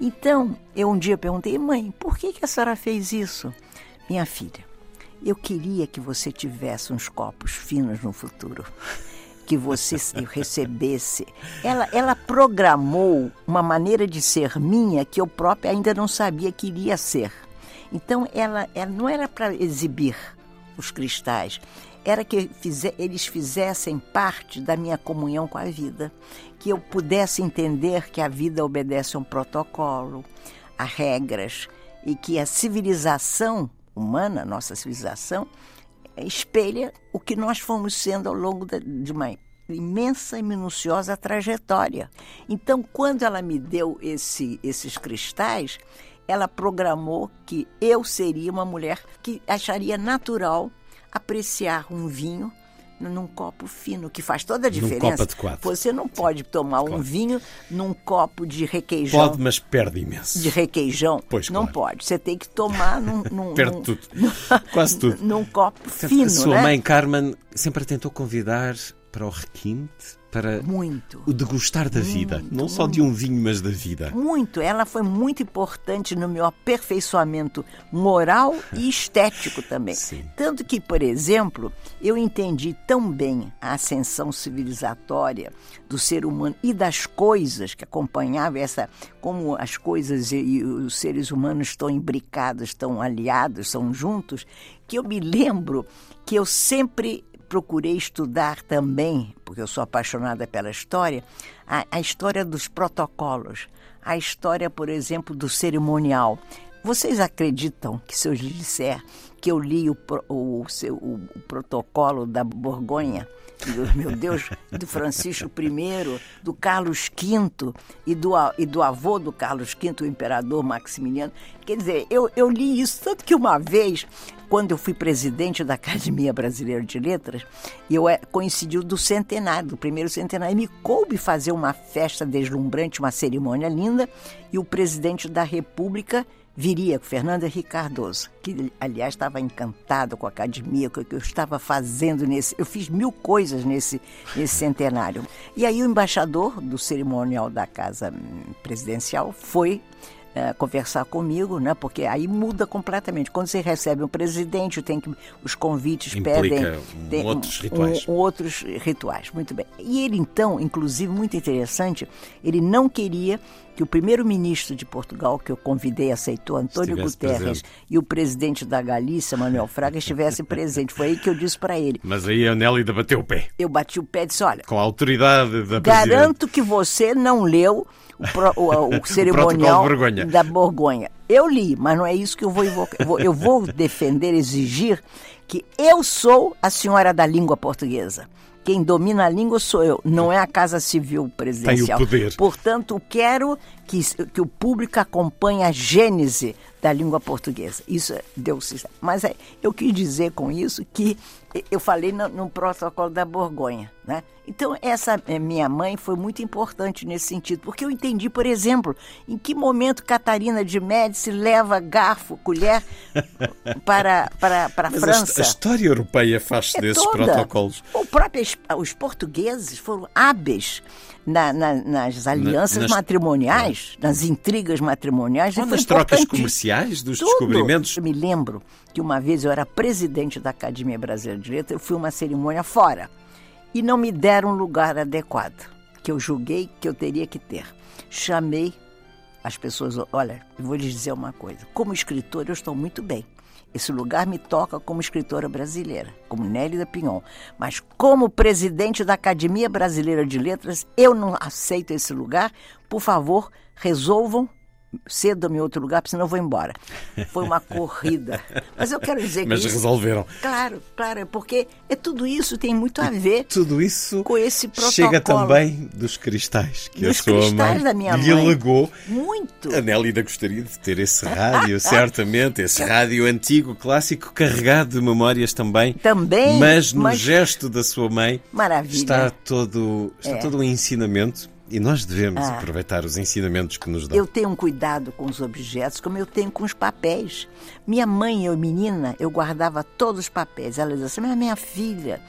Então, eu um dia perguntei, mãe, por que, que a senhora fez isso? Minha filha, eu queria que você tivesse uns copos finos no futuro que você recebesse. Ela, ela programou uma maneira de ser minha que eu própria ainda não sabia que iria ser. Então, ela, ela não era para exibir os cristais, era que eles fizessem parte da minha comunhão com a vida, que eu pudesse entender que a vida obedece a um protocolo, a regras, e que a civilização humana, nossa civilização, espelha o que nós fomos sendo ao longo de uma imensa e minuciosa trajetória. Então, quando ela me deu esse, esses cristais, ela programou que eu seria uma mulher que acharia natural apreciar um vinho num copo fino, que faz toda a diferença. Num copo adequado. Você não pode tomar um vinho num copo de requeijão. Pode, mas perde imenso. De requeijão. Pois, Não claro. pode. Você tem que tomar num... num Perde num- tudo. num- Quase tudo. Num copo fino, a sua né? mãe, Carmen, sempre tentou convidar para o requinte, para Muito. o degustar da vida. Não só de um vinho, mas da vida. Muito. Ela foi muito importante no meu aperfeiçoamento moral e estético também. Sim. Tanto que, por exemplo, eu entendi tão bem a ascensão civilizatória do ser humano e das coisas que acompanhavam essa, como as coisas e, os seres humanos estão imbricados, estão aliados, são juntos, que eu me lembro que eu sempre procurei estudar também, porque eu sou apaixonada pela história, a, a história dos protocolos, a história, por exemplo, do cerimonial. Vocês acreditam que se eu disser que eu li o, pro- o, seu- o- o protocolo da Borgonha, do, meu Deus, do Francisco I, do Carlos V e do, e do avô do Carlos V, o imperador Maximiliano? Quer dizer, eu, eu li isso, tanto que uma vez, quando eu fui presidente da Academia Brasileira de Letras, eu é, coincidiu do centenário, do primeiro centenário, e me coube fazer uma festa deslumbrante, uma cerimônia linda, e o presidente da República viria, Fernando Henrique Cardoso, que aliás estava encantado com a academia, com o que eu estava fazendo nesse. Eu fiz mil coisas nesse, nesse centenário. E aí o embaixador do cerimonial da Casa hum, Presidencial foi eh, conversar comigo, né? Porque aí muda completamente. Quando você recebe um presidente, tem que os convites Implica pedem um tem outros rituais. um- outros rituais. Muito bem. E ele então, inclusive muito interessante, ele não queria que o primeiro-ministro de Portugal, que eu convidei, aceitou, Antônio Estivesse Guterres, presente. e o presidente da Galícia, Manuel Fraga, estivessem presentes. Foi aí que eu disse para ele. Mas aí a Nélida bateu o pé. Eu bati o pé e disse: olha, Com a autoridade da Garanto que você não leu o, pro- o- o cerimonial Borgonha. da Borgonha. Eu li, mas não é isso que eu vou invocar. Eu vou, eu vou defender, exigir que eu sou a senhora da língua portuguesa. Quem domina a língua sou eu, não é a Casa Civil Presidencial. Tem o poder. Portanto, quero que, que o público acompanhe a gênese da língua portuguesa. Isso é- deu certo. Mas é, eu quis dizer com isso que eu falei no, no protocolo da Borgonha, né? Então, essa eh, minha mãe foi muito importante nesse sentido, porque eu entendi, por exemplo, em que momento Catarina de Médici leva garfo, colher para, para, para a Mas a, França. a história europeia faz-se É desses toda. protocolos. O próprio, es- os portugueses foram hábeis na- na- nas alianças nas- matrimoniais, nas intrigas matrimoniais. Ou nas trocas comerciais, dos Tudo. descobrimentos. Eu me lembro que uma vez eu era presidente da Academia Brasileira de Letras, eu fui a uma cerimônia fora e não me deram um lugar adequado, que eu julguei que eu teria que ter. Chamei as pessoas, olha, eu vou lhes dizer uma coisa, como escritor eu estou muito bem. Esse lugar me toca como escritora brasileira, como Nélida Pinhon. Mas como presidente da Academia Brasileira de Letras, eu não aceito esse lugar. Por favor, resolvam cedo em outro lugar, porque senão eu vou embora. Foi uma corrida. Mas eu quero dizer que. Mas isso- resolveram. Claro, claro, é porque é tudo isso tem muito a ver Tudo isso com esse protocolo. chega também dos cristais que Dos a sua mãe da minha lhe mãe. legou. Muito. A Nélida gostaria de ter esse rádio, certamente, esse rádio antigo, clássico, carregado de memórias também. Também, Mas no mas- gesto da sua mãe Maravilha. está todo, está É. todo um ensinamento e nós devemos Ah. aproveitar os ensinamentos que nos dão. Eu tenho um cuidado com os objetos, como eu tenho com os papéis. Minha mãe, eu menina, eu guardava todos os papéis. Ela dizia assim, mas minha filha,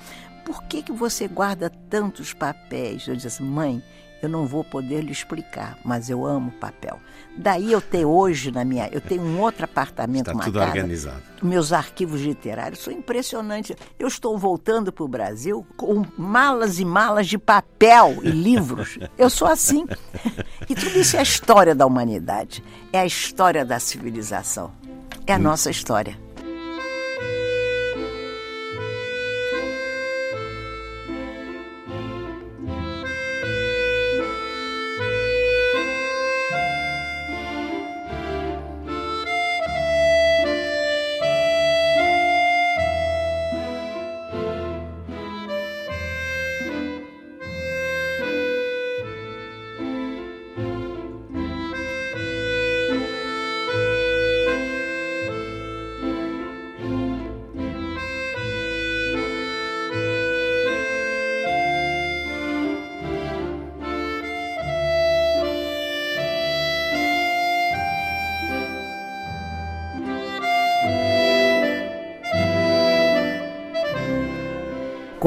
por que, que você guarda tantos papéis? Eu assim, mãe, eu não vou poder lhe explicar, mas eu amo papel. Daí eu tenho hoje na minha, eu tenho um outro apartamento, Está uma tudo casa, organizado. meus arquivos literários são impressionantes. Eu estou voltando para o Brasil com malas e malas de papel e livros. Eu sou assim. E tudo isso é a história da humanidade. É a história da civilização. É a nossa história.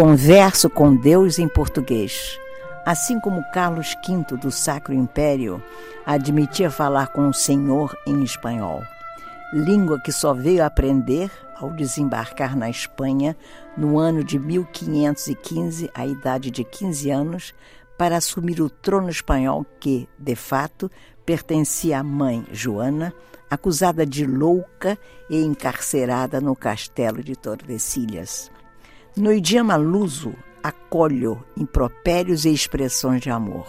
Converso com Deus em português. Assim como Carlos V do Sacro Império admitia falar com o Senhor em espanhol, língua que só veio aprender ao desembarcar na Espanha no ano de 1515, à idade de 15 anos, para assumir o trono espanhol que, de fato, pertencia à mãe Joana, acusada de louca e encarcerada no castelo de Tordesilhas. No idioma luso, acolho impropérios e expressões de amor.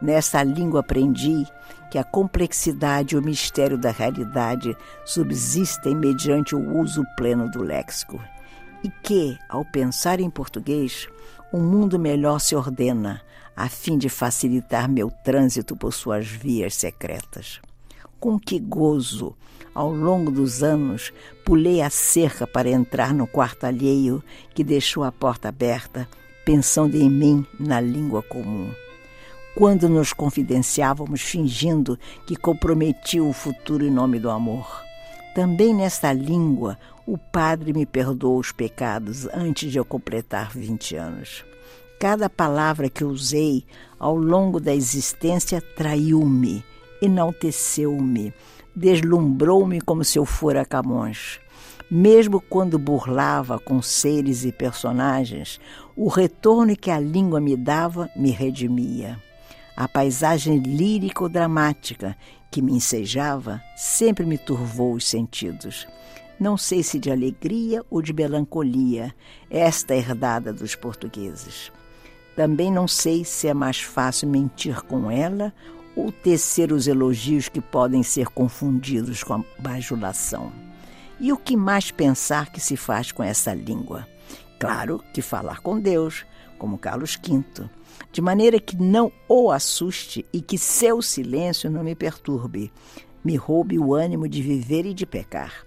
Nessa língua aprendi que a complexidade e o mistério da realidade subsistem mediante o uso pleno do léxico. E que, ao pensar em português, um mundo melhor se ordena, a fim de facilitar meu trânsito por suas vias secretas. Com que gozo, ao longo dos anos, pulei a cerca para entrar no quarto alheio que deixou a porta aberta, pensando em mim na língua comum. Quando nos confidenciávamos fingindo que comprometia o futuro em nome do amor. Também nesta língua, o Padre me perdoou os pecados antes de eu completar 20 anos. Cada palavra que usei ao longo da existência traiu-me, enalteceu-me, deslumbrou-me como se eu fora Camões. Mesmo quando burlava com seres e personagens, o retorno que a língua me dava me redimia. A paisagem lírico-dramática que me ensejava sempre me turvou os sentidos. Não sei se de alegria ou de melancolia, esta herdada dos portugueses. Também não sei se é mais fácil mentir com ela ou tecer os elogios que podem ser confundidos com a bajulação. E o que mais pensar que se faz com essa língua? Claro que falar com Deus, como Carlos V, de maneira que não o assuste e que seu silêncio não me perturbe, me roube o ânimo de viver e de pecar.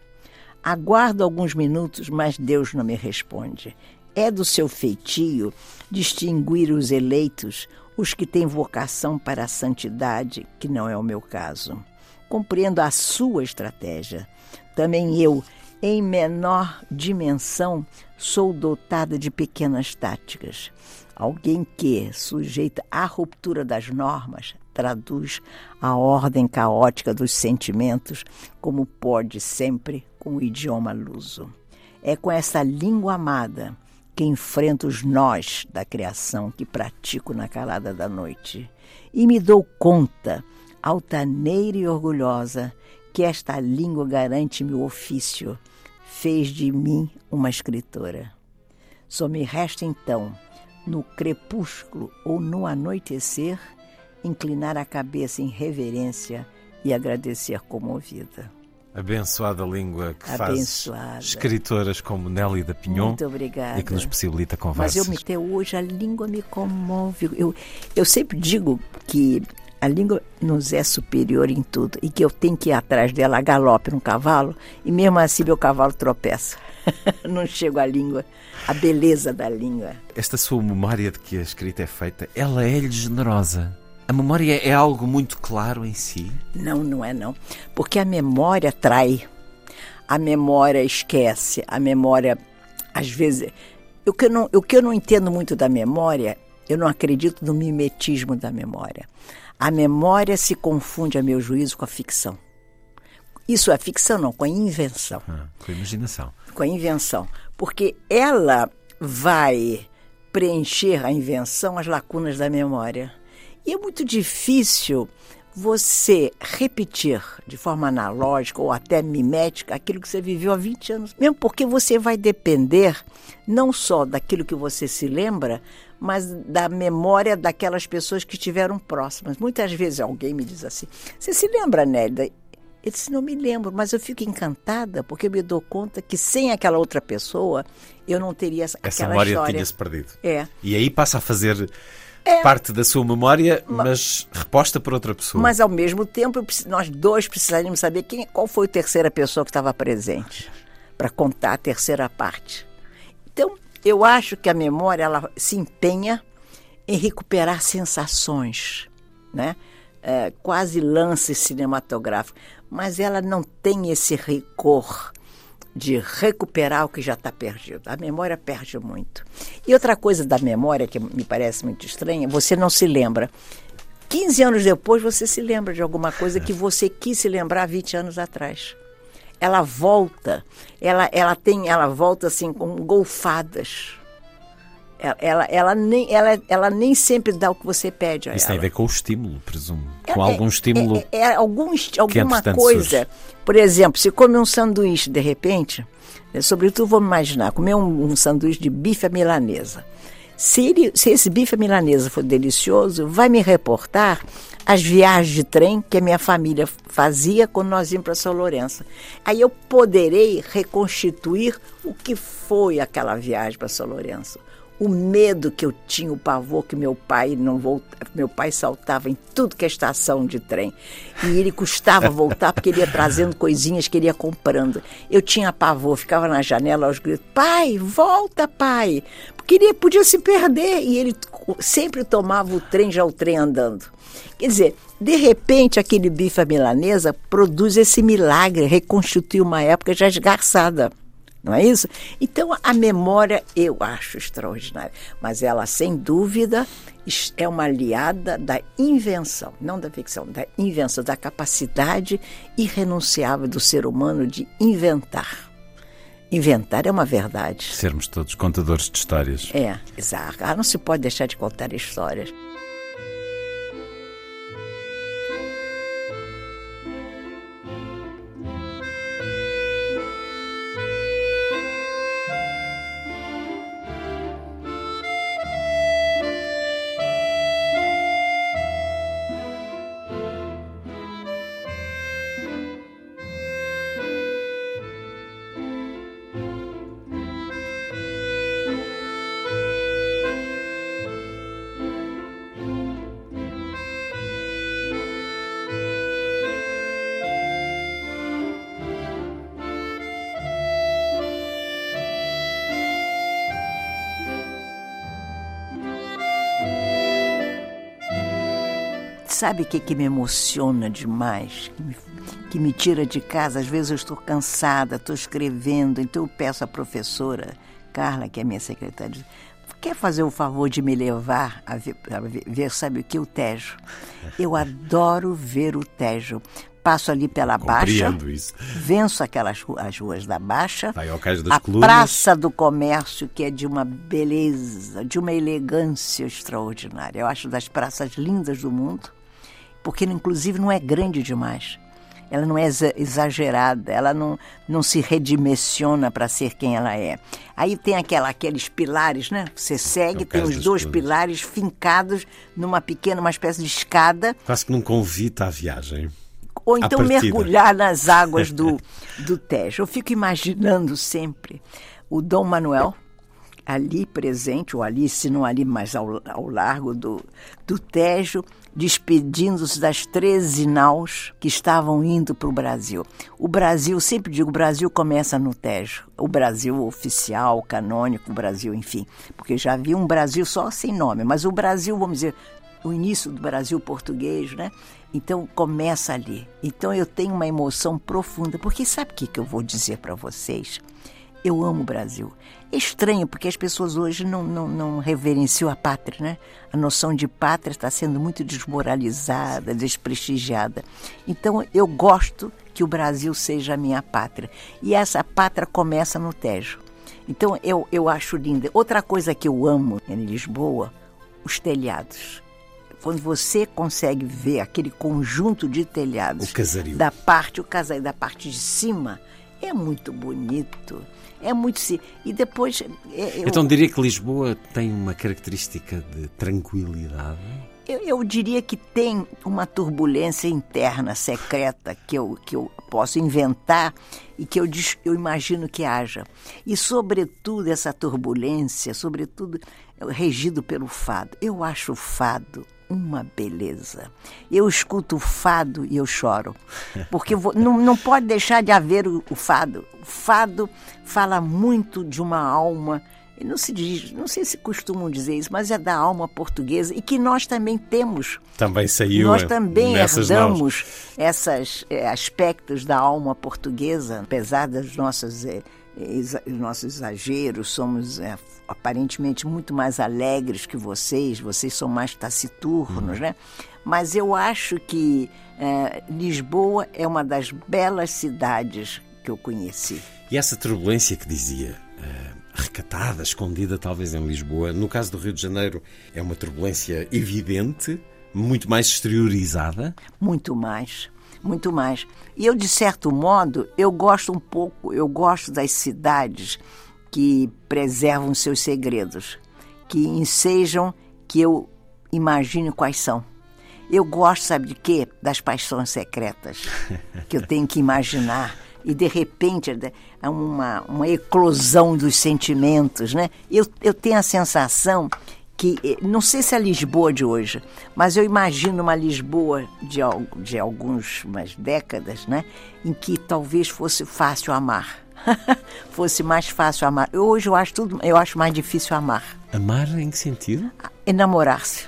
Aguardo alguns minutos, mas Deus não me responde. É do seu feitio distinguir os eleitos, os que têm vocação para a santidade, que não é o meu caso. Compreendo a sua estratégia. Também eu, em menor dimensão, sou dotada de pequenas táticas. Alguém que, sujeita à ruptura das normas, traduz a ordem caótica dos sentimentos, como pode sempre com o idioma luso. É com essa língua amada que enfrento os nós da criação que pratico na calada da noite. E me dou conta, altaneira e orgulhosa, que esta língua garante meu ofício, fez de mim uma escritora. Só me resta então, no crepúsculo ou no anoitecer, inclinar a cabeça em reverência e agradecer comovida. Abençoada língua que Abençoada. faz escritoras como Nelly da Pinhon Muito obrigada. e que nos possibilita Mas conversas. eu me até hoje a língua me comove. Eu, eu sempre digo que a língua nos é superior em tudo e que eu tenho que ir atrás dela a galope no cavalo e mesmo assim meu cavalo tropeça. Não chego à língua, a beleza da língua. Esta sua memória de que a escrita é feita, ela é-lhe generosa. A memória é algo muito claro em si. Não, não é não. Porque a memória trai. A memória esquece. A memória, às vezes. O que, eu não, o que eu não entendo muito da memória, eu não acredito no mimetismo da memória. A memória se confunde, a meu juízo, com a ficção. Isso é ficção, não, com a invenção. Ah, com a imaginação. Com a invenção. Porque ela vai preencher a invenção as lacunas da memória. E é muito difícil você repetir de forma analógica ou até mimética aquilo que você viveu há 20 anos. Mesmo porque você vai depender não só daquilo que você se lembra, mas da memória daquelas pessoas que estiveram próximas. Muitas vezes alguém me diz assim: Você se lembra, Nélida? Eu disse: Não me lembro, mas eu fico encantada porque eu me dou conta que sem aquela outra pessoa eu não teria Essa aquela memória história. tinha-se perdido. É. E aí passa a fazer parte da sua memória, mas reposta por outra pessoa. Mas ao mesmo tempo, nós dois precisaríamos saber quem, qual foi a terceira pessoa que estava presente para contar a terceira parte. Então, eu acho que a memória ela se empenha em recuperar sensações, né? É, quase lance cinematográfico, mas ela não tem esse rigor de recuperar o que já está perdido. A memória perde muito. E outra coisa da memória que me parece muito estranha, você não se lembra. 15 anos depois você se lembra de alguma coisa que você quis se lembrar 20 anos atrás. Ela volta, ela, ela tem, ela volta assim com golfadas. Ela, ela, ela nem, ela, ela nem sempre dá o que você pede a Isso ela. tem a ver com o estímulo, presumo. É- Com algum é- estímulo. É, é algum, est- alguma coisa. surge. Por exemplo, se come um sanduíche de repente, né, sobretudo vamos imaginar, comer um, um sanduíche de bife à milanesa. Se, ele, se esse bife à milanesa for delicioso, vai me reportar as viagens de trem que a minha família fazia quando nós íamos para São Lourenço. Aí eu poderei reconstituir o que foi aquela viagem para São Lourenço o medo que eu tinha, o pavor que meu pai não volta, meu pai saltava em tudo que é estação de trem. E ele custava voltar porque ele ia trazendo coisinhas que ele ia comprando. Eu tinha pavor, ficava na janela aos gritos: "Pai, volta, pai!" Porque ele podia se perder e ele sempre tomava o trem já o trem andando. Quer dizer, de repente aquele bife à milanesa produz esse milagre, reconstitui uma época já esgarçada. Não é isso? Então, a memória eu acho extraordinária. Mas ela, sem dúvida, é uma aliada da invenção, não da ficção, da invenção, da capacidade irrenunciável do ser humano de inventar. Inventar é uma verdade. Sermos todos contadores de histórias. É, exato. Ah, não se pode deixar de contar histórias. Sabe o que, que me emociona demais? Que me, que me tira de casa? Às vezes eu estou cansada, estou escrevendo, então eu peço à professora Carla, que é minha secretária, quer fazer o favor de me levar a ver, a ver, sabe o que? O Tejo. Eu adoro ver o Tejo. Passo ali pela Baixa, Compreendo isso. venço aquelas ru- as ruas da Baixa, a Colunas. Praça do Comércio, que é de uma beleza, de uma elegância extraordinária. Eu acho das praças lindas do mundo, porque inclusive não é grande demais. Ela não é exa- exagerada, ela não, não se redimensiona para ser quem ela é. Aí tem aquela, aqueles pilares, né? Você segue, É tem os dois pilares fincados numa pequena, uma espécie de escada. Quase que num convite à viagem. ou então mergulhar nas águas do, do Tejo. Eu fico imaginando sempre o Dom Manuel ali presente, ou ali, se não ali, mas ao, ao largo do, do Tejo, despedindo-se das 13 naus que estavam indo para o Brasil. O Brasil, sempre digo, o Brasil começa no Tejo. O Brasil oficial, canônico, o Brasil, enfim. Porque já havia um Brasil só sem nome, mas o Brasil, vamos dizer, o início do Brasil português, né? Então começa ali. Então eu tenho uma emoção profunda, porque sabe o que, que eu vou dizer para vocês? Eu amo o Brasil. É estranho, porque as pessoas hoje não, não, não reverenciam a pátria, né? A noção de pátria está sendo muito desmoralizada, desprestigiada. Então, eu gosto que o Brasil seja a minha pátria. E essa pátria começa no Tejo. Então, eu, eu acho linda. Outra coisa que eu amo em Lisboa, os telhados. Quando você consegue ver aquele conjunto de telhados da parte, o casario da parte de cima, é muito bonito. É muito si- e depois é, eu, Então diria que Lisboa tem uma característica de tranquilidade. eu, eu diria que tem uma turbulência interna secreta que eu, que eu posso inventar e que eu, eu imagino que haja. E, sobretudo, essa turbulência, sobretudo, é regido pelo fado. Eu acho o fado uma beleza. Eu escuto o fado e eu choro. Porque vou- não, não pode deixar de haver o, o fado. O fado fala muito de uma alma e não se diz, não sei se costumam dizer isso, mas é da alma portuguesa e que nós também temos. Também saiu nós eh, também herdamos esses aspectos da alma portuguesa, apesar das nossas exa- nossos exageros, somos eh, aparentemente muito mais alegres que vocês, vocês são mais taciturnos, né? Mas eu acho que eh, Lisboa é uma das belas cidades que eu conheci. E essa turbulência que dizia, eh, recatada, escondida talvez em Lisboa, no caso do Rio de Janeiro é uma turbulência evidente, muito mais exteriorizada. Muito mais, muito mais. E eu, de certo modo, eu gosto um pouco, eu gosto das cidades que preservam seus segredos, que ensejam que eu imagine quais são. Eu gosto, sabe de quê? Das paixões secretas, que eu tenho que imaginar. E, de repente, é uma, uma eclosão dos sentimentos, né? Eu, eu tenho a sensação que, eh, não sei se é a Lisboa de hoje, mas eu imagino uma Lisboa de, de algumas décadas, né? Em que talvez fosse fácil amar. fosse mais fácil amar. Eu, hoje eu acho tudo, eu acho mais difícil amar. Amar em que sentido? Enamorar-se.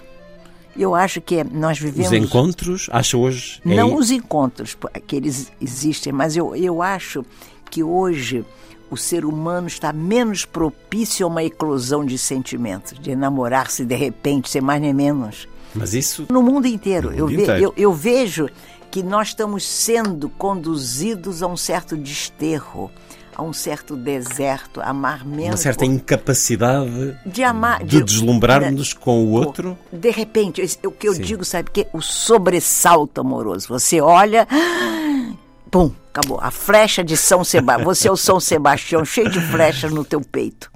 Eu acho que nós vivemos. Os encontros, acha hoje? é Não os encontros, que eles existem, mas eu, eu acho que hoje o ser humano está menos propício a uma eclosão de sentimentos, de enamorar-se de repente, sem mais nem menos. Mas isso No mundo inteiro. No eu, mundo ve- inteiro. eu- eu vejo que nós estamos sendo conduzidos a um certo desterro, a um certo deserto, amar menos. uma certa incapacidade de amar, de deslumbrarmos com o Pô, outro. De repente, o que eu Sim. digo, sabe o quê? O sobressalto amoroso. Você olha, pum, acabou. A flecha de São Sebastião. Você é o São Sebastião, cheio de flechas no teu peito.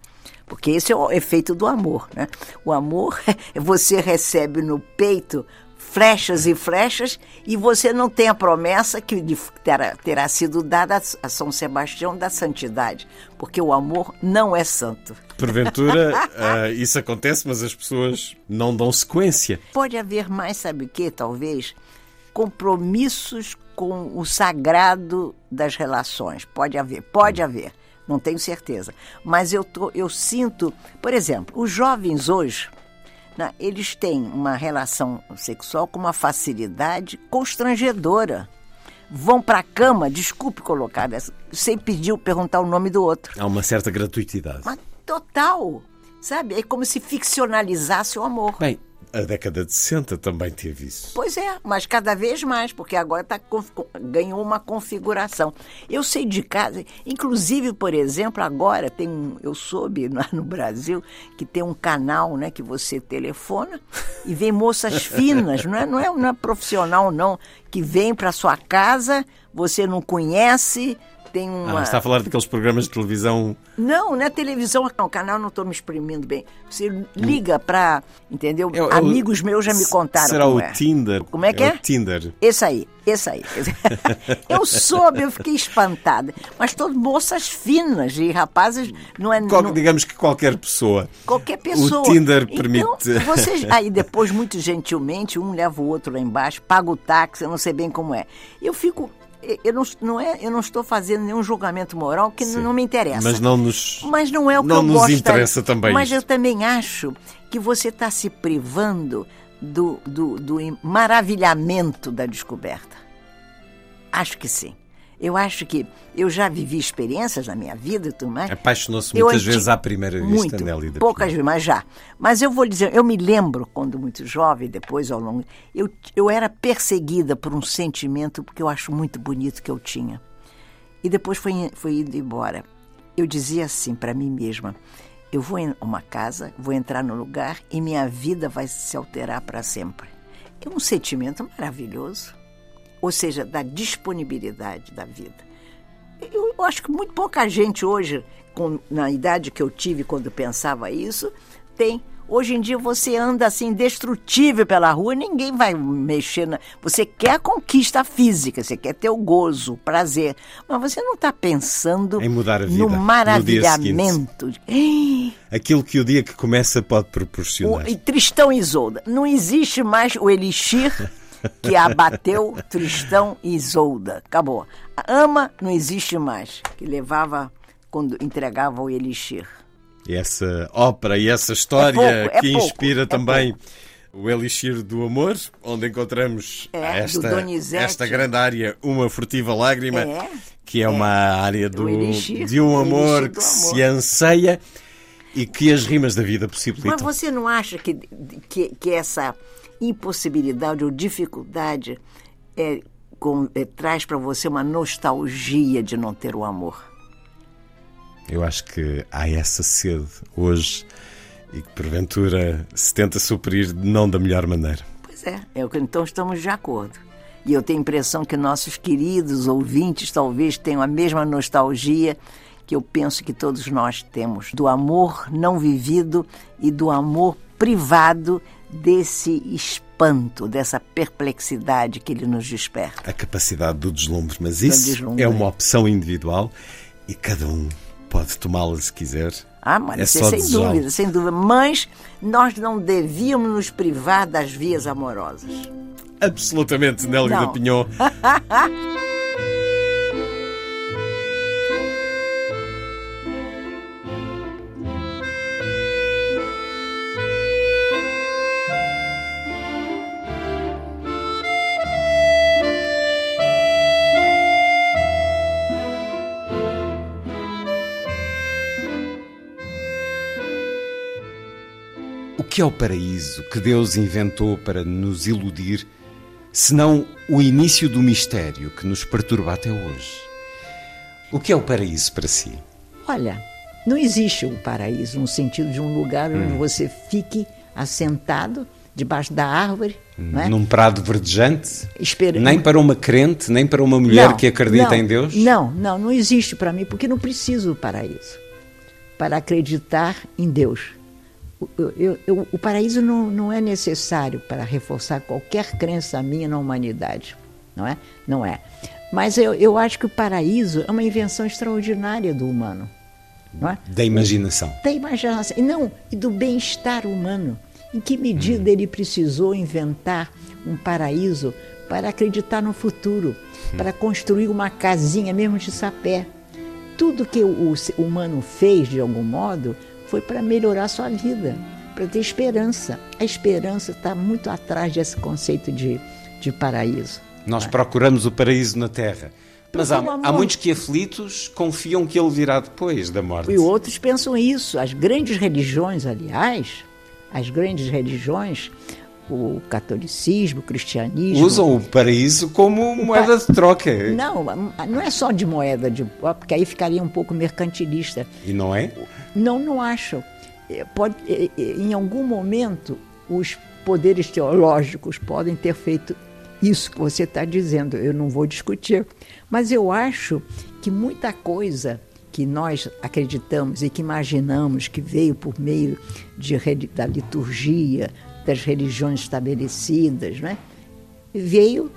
Porque esse é o efeito do amor, né? O amor, você recebe no peito flechas e flechas e você não tem a promessa que terá, terá sido dada a São Sebastião da santidade. Porque o amor não é santo. Porventura, ah, isso acontece, mas as pessoas não dão sequência. Pode haver mais, sabe o que, talvez? Compromissos com o sagrado das relações. Pode haver, pode haver. Não tenho certeza. Mas eu, tô, eu sinto, por exemplo, os jovens hoje, né, eles têm uma relação sexual com uma facilidade constrangedora. Vão para a cama, desculpe colocar dessa, sem pedir, perguntar o nome do outro. Há uma certa gratuitidade. Mas total, sabe? É como se ficcionalizasse o amor. Bem, a década de 60 também teve isso. Pois é, mas cada vez mais, porque agora tá, ganhou uma configuração. Eu sei de casa, inclusive, por exemplo, agora tem um, eu soube lá no Brasil que tem um canal, né, que você telefona e vem moças finas, não é, não é, não é profissional não, que vem para sua casa, você não conhece, tem uma. Ah, está a falar daqueles programas de televisão. Não, não é televisão, não, canal não estou me exprimindo bem. Você liga para, entendeu? É o- é o- Amigos meus já me contaram. Será o é. Tinder? Como é que é? o Tinder. Esse aí, esse aí. Eu soube, eu fiquei espantada. Mas todas moças finas e rapazes, não é. Qual- não- digamos que qualquer pessoa. Qualquer pessoa. O Tinder Então, permite. vocês, aí depois, muito gentilmente, um leva o outro lá embaixo, paga o táxi, eu não sei bem como é. Eu fico. Eu não, não é, eu não estou fazendo nenhum julgamento moral que Sim. não me interessa. Mas não nos. Mas não é o que não eu nos gosto. interessa também Mas isto. eu também acho que você está se privando do, do, do maravilhamento da descoberta. Acho que sim. Eu acho que eu já vivi experiências na minha vida tudo mais. Apaixonou-se muitas vezes à primeira vista, Muito, Nelly poucas vezes, mas já. Mas eu vou dizer, eu me lembro quando muito jovem, depois ao longo, eu, eu era perseguida por um sentimento que eu acho muito bonito que eu tinha. E depois foi, foi indo embora. Eu dizia assim para mim mesma: eu vou em uma casa, vou entrar no lugar e minha vida vai se alterar para sempre. É um sentimento maravilhoso. Ou seja, da disponibilidade da vida. Eu, eu acho que muito pouca gente hoje, com, na idade que eu tive quando pensava isso, tem. Hoje em dia você anda assim, indestrutível pela rua, ninguém vai mexer na. Você quer a conquista física, você quer ter o gozo, o prazer. Mas você não está pensando Em mudar a vida, no no maravilhamento. Ei, Aquilo que o dia que começa pode o, proporcionar. e Tristão e Isolda. Não existe mais o elixir que abateu Tristão e Isolda. Acabou. A ama não existe mais, que levava quando entregava o elixir. E essa ópera e essa história É pouco, é que pouco, inspira é também o Elixir do Amor, onde encontramos É, esta, esta grande área, Uma Furtiva Lágrima, É, que é, uma área do, Elixir, de um amor que do se amor. anseia e que as rimas da vida possibilitam. Mas você não acha que, que, que essa impossibilidade ou dificuldade é, com- é, traz para você uma nostalgia de não ter o amor? Eu acho que há essa sede hoje e que porventura se tenta suprir não da melhor maneira. Pois é, é o que então estamos de acordo. E eu tenho a impressão que nossos queridos ouvintes talvez tenham a mesma nostalgia que eu penso que todos nós temos do amor não vivido e do amor privado desse espanto, dessa perplexidade que ele nos desperta. A capacidade do deslumbre, mas isso deslumbre. é uma opção individual e cada um pode tomá-la se quiser. Ah, mas É é sem desejá-lo. dúvida, sem dúvida. Mas nós não devíamos nos privar das vias amorosas. Absolutamente, Nélio Não. da Pinhon. que é o paraíso que Deus inventou para nos iludir, senão o início do mistério que nos perturba até hoje? O que é o paraíso para si? Olha, não existe um paraíso no sentido de um lugar onde você fique assentado debaixo da árvore, não é? Num prado verdejante? Espera- Nem para uma crente, nem para uma mulher Não, que acredita não, em Deus? Não, não, não existe para mim, porque não preciso do paraíso para acreditar em Deus. O, eu- eu- o paraíso não, não é necessário para reforçar qualquer crença minha na humanidade, não é? Não é. Mas eu, eu acho que o paraíso é uma invenção extraordinária do humano, não é? Da imaginação. da imaginação, e não, e do bem-estar humano. Em que medida ele precisou inventar um paraíso para acreditar no futuro, para construir uma casinha mesmo de sapé? Tudo que o, o humano fez, de algum modo, foi para melhorar a sua vida, para ter esperança. A esperança está muito atrás desse conceito de, de paraíso. Nós procuramos o paraíso na Terra. Mas há, há muitos que aflitos confiam que ele virá depois da morte. E outros pensam isso. As grandes religiões, aliás, as grandes religiões, o catolicismo, o cristianismo. Usam o paraíso como moeda de troca. Não, não é só de moeda, de, porque aí ficaria um pouco mercantilista. E não é? Não, não acho. É, Pode, é, é, em algum momento, os poderes teológicos podem ter feito isso que você está dizendo, eu não vou discutir. Mas eu acho que muita coisa que nós acreditamos e que imaginamos que veio por meio de, da liturgia, das religiões estabelecidas, né? veio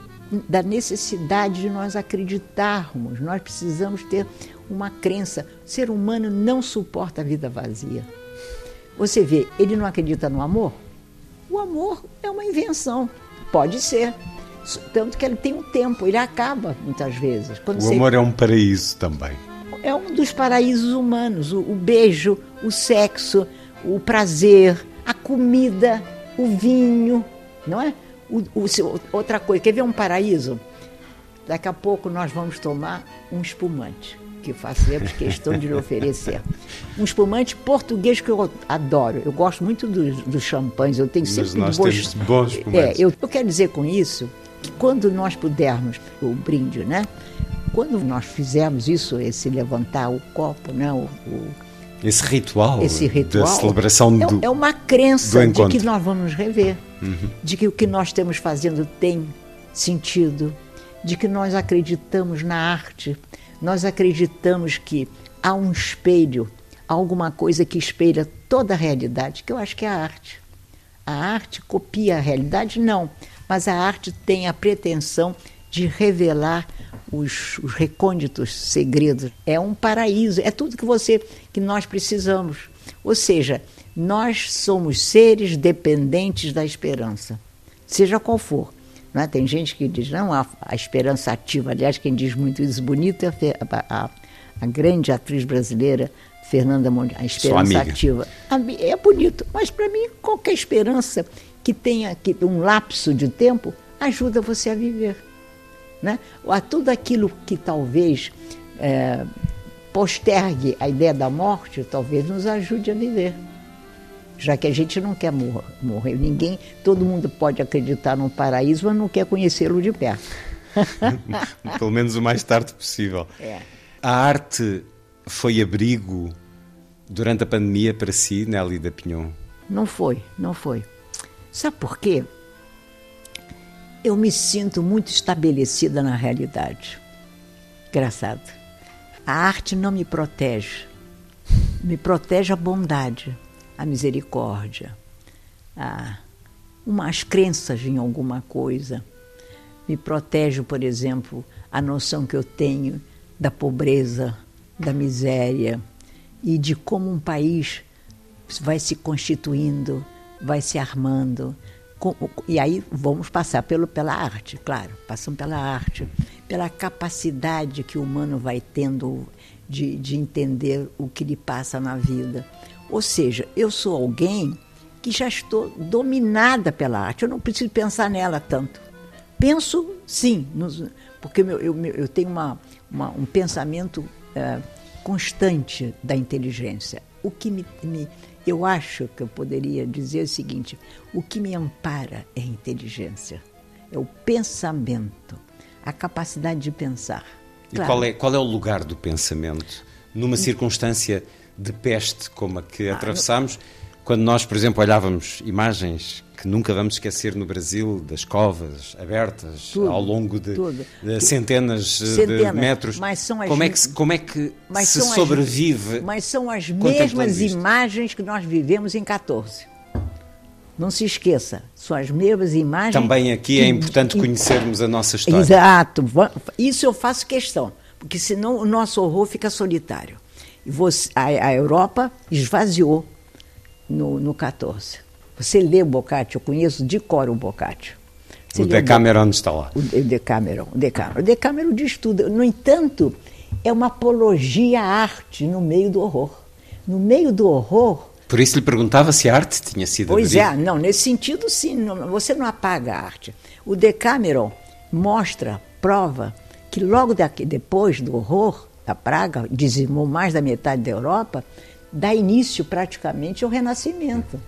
da necessidade de nós acreditarmos. Nós precisamos ter uma crença. O ser humano não suporta a vida vazia. Você vê, ele não acredita no amor? O amor é uma invenção. Pode ser. Tanto que ele tem um tempo, ele acaba muitas vezes. Quando o você... amor é um paraíso também. É um dos paraísos humanos. O, o beijo, o sexo, o prazer, a comida, o vinho, não é? O, o, outra coisa, quer ver um paraíso? Daqui a pouco nós vamos tomar um espumante, que fazemos questão de lhe oferecer. Um espumante português que eu adoro. Eu gosto muito dos, dos champanhes, eu tenho sempre Mas nós bons, bons espumantes. É, eu, eu quero dizer com isso que quando nós pudermos, o brinde, né? Quando nós fizermos isso, esse levantar o copo, né? O, o, esse ritual, esse ritual da celebração é, do É uma crença de que nós vamos rever, uhum. de que o que nós estamos fazendo tem sentido, de que nós acreditamos na arte, nós acreditamos que há um espelho, há alguma coisa que espelha toda a realidade, que eu acho que é a arte. A arte copia a realidade? Não, mas a arte tem a pretensão de revelar os, os recônditos segredos. É um paraíso, é tudo que você, que nós precisamos. Ou seja, nós somos seres dependentes da esperança, seja qual for. Né? Tem gente que diz, não, a, a, esperança ativa. Aliás, quem diz muito isso bonito é a, a, a grande atriz brasileira Fernanda Monte, a esperança ativa. É bonito, mas para mim qualquer esperança que tenha que, um lapso de tempo ajuda você a viver né? a tudo aquilo que talvez é, postergue a ideia da morte, talvez nos ajude a viver. Já que a gente não quer mor morrer, ninguém, todo mundo pode acreditar num paraíso, mas não quer conhecê-lo de perto. Pelo menos o mais tarde possível. É. A arte foi abrigo durante a pandemia para si, Nelly da Pinhon? Não foi, não foi. Sabe por quê? Eu me sinto muito estabelecida na realidade. Engraçado. A arte não me protege. Me protege a bondade, a misericórdia, a, umas crenças em alguma coisa. Me protege, por exemplo, a noção que eu tenho da pobreza, da miséria e de como um país vai se constituindo, vai se armando, e aí vamos passar pelo, pela arte, claro, passamos pela arte, pela capacidade que o humano vai tendo de, de entender o que lhe passa na vida. Ou seja, eu sou alguém que já estou dominada pela arte, eu não preciso pensar nela tanto. Penso sim, nos, porque eu, eu, eu tenho uma, uma, um pensamento é, constante da inteligência. O que me, me eu acho que eu poderia dizer o seguinte: o que me ampara é a inteligência, é o pensamento, a capacidade de pensar. E claro. qual, é, qual é o lugar do pensamento numa circunstância de peste como a que atravessamos? Quando nós, por exemplo, olhávamos imagens que nunca vamos esquecer no Brasil, das covas abertas tudo, ao longo de, de centenas, centenas, de metros. Mas são as, como é que, como é que se sobrevive? As, mas são as mesmas imagens que nós vivemos em 14. Não se esqueça, são as mesmas imagens. Também aqui é importante conhecermos a nossa história. Exato, isso eu faço questão, porque senão o nosso horror fica solitário. Você, a, a Europa esvaziou no, no 14. Você lê o Boccaccio, eu conheço de cor o Boccaccio. Você o Decameron está lá. O Decameron, o Decameron. O Decameron diz tudo. No entanto, é uma apologia à arte no meio do horror. No meio do horror... Por isso lhe perguntava se a arte tinha sido Pois é, não, nesse sentido sim, não, você não apaga a arte. O Decameron mostra, prova, que logo daqui, depois do horror, da praga, dizimou mais da metade da Europa, dá início praticamente ao renascimento.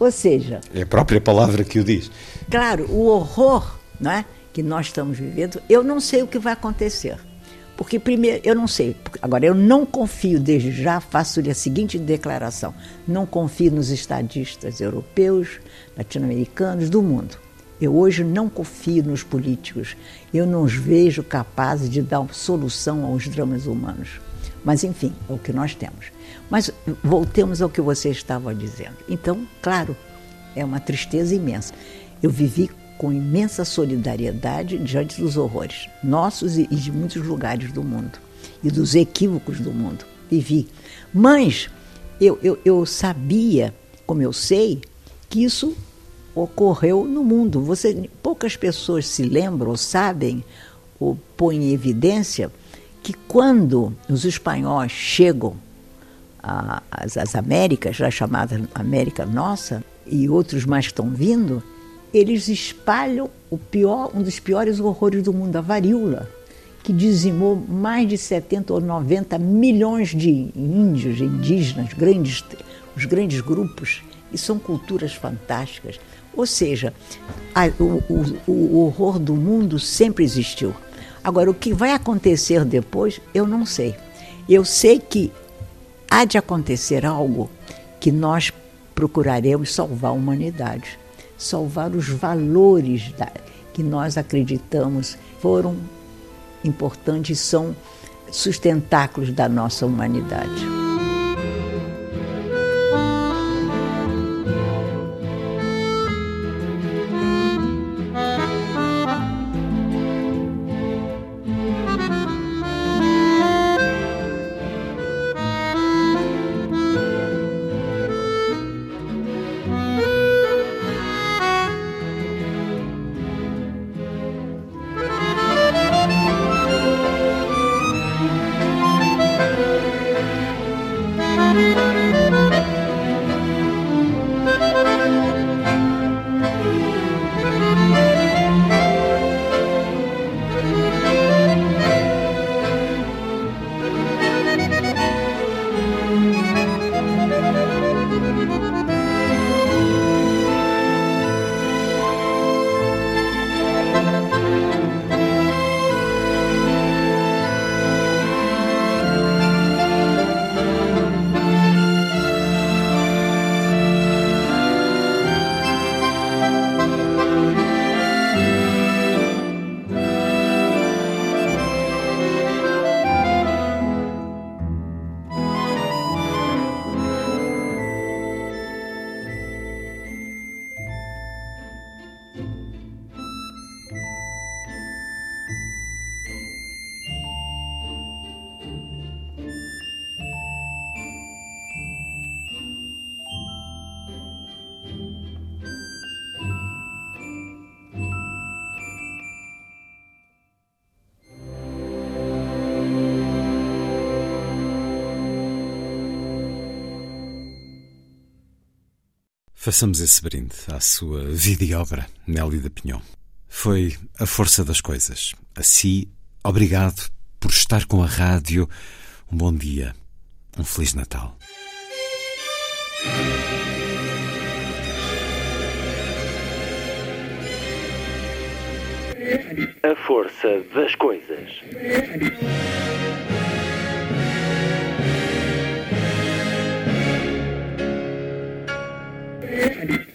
Ou seja. É a própria palavra que o diz. Claro, o horror não é, que nós estamos vivendo, eu não sei o que vai acontecer. Porque, primeiro, eu não sei. Agora, eu não confio, desde já, faço-lhe a seguinte declaração: não confio nos estadistas europeus, latino-americanos, do mundo. Eu hoje não confio nos políticos. Eu não os vejo capazes de dar solução aos dramas humanos. Mas, enfim, é o que nós temos. Mas voltemos ao que você estava dizendo. Então, claro, é uma tristeza imensa. Eu vivi com imensa solidariedade diante dos horrores, nossos e de muitos lugares do mundo, e dos equívocos do mundo. Vivi. Mas eu, eu, eu sabia, como eu sei, que isso ocorreu no mundo. Você, poucas pessoas se lembram sabem ou põem em evidência que quando os espanhóis chegam às, às Américas, já chamada América Nossa, e outros mais que estão vindo, eles espalham o pior, um dos piores horrores do mundo, a varíola, que dizimou mais de 70 ou 90 milhões de índios, indígenas, grandes, os grandes grupos, e são culturas fantásticas. Ou seja, a, o, o, o horror do mundo sempre existiu. Agora, o que vai acontecer depois, eu não sei. Eu sei que há de acontecer algo que nós procuraremos salvar a humanidade, salvar os valores da, que nós acreditamos foram importantes, são sustentáculos da nossa humanidade. Façamos esse brinde à sua vida e obra, Nélida Pinhon. Foi a força das coisas. A si, obrigado por estar com a rádio. Um bom dia, um Feliz Natal. A força das coisas.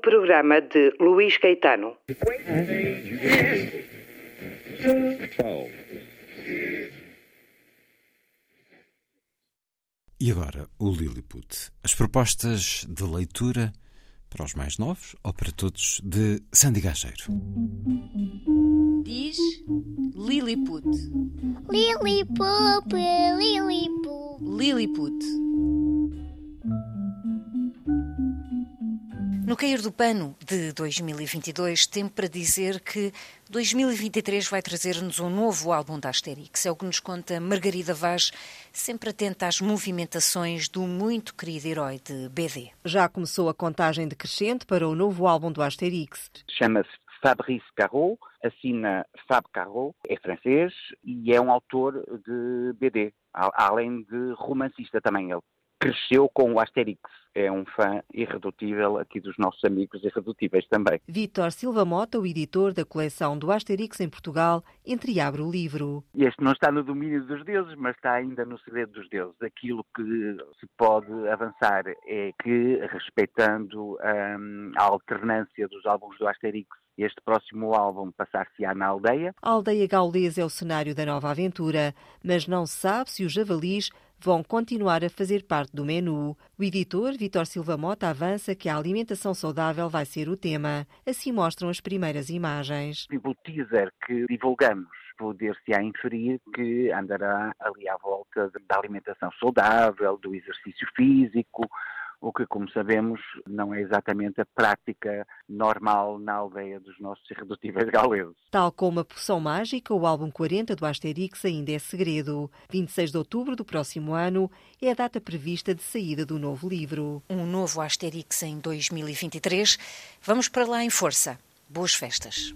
Programa de Luís Caetano. E agora, o Lilliput. As propostas de leitura para os mais novos ou para todos de Sandy Gageiro. Diz Lilliput. Lilliput, Lilliput. Lilliput. No Cair do Pano de 2022, tempo para dizer que 2023 vai trazer-nos um novo álbum da Asterix. É o que nos conta Margarida Vaz, sempre atenta às movimentações do muito querido herói de BD. Já começou a contagem decrescente para o novo álbum do Asterix. Chama-se Fabrice Carreau, assina Fab Carreau, é francês e é um autor de BD, além de romancista também. Ele cresceu com o Asterix. É um fã irredutível aqui dos nossos amigos irredutíveis também. Vítor Silva Mota, o editor da coleção do Asterix em Portugal, entreabre o livro. Este não está no domínio dos deuses, mas está ainda no segredo dos deuses. Aquilo que se pode avançar é que, respeitando hum, a alternância dos álbuns do Asterix este próximo álbum passar-se-á na aldeia. A aldeia gaulesa é o cenário da nova aventura, mas não se sabe se os javalis vão continuar a fazer parte do menu. O editor, Vitor Silva Mota, avança que a alimentação saudável vai ser o tema. Assim mostram as primeiras imagens. O teaser que divulgamos poder-se a inferir que andará ali à volta da alimentação saudável, do exercício físico, o que, como sabemos, não é exatamente a prática normal na aldeia dos nossos irredutíveis gauleses. Tal como a poção mágica, o álbum 40 do Asterix ainda é segredo. 26 de outubro do próximo ano é a data prevista de saída do novo livro. Um novo Asterix em 2023. Vamos para lá em força. Boas festas.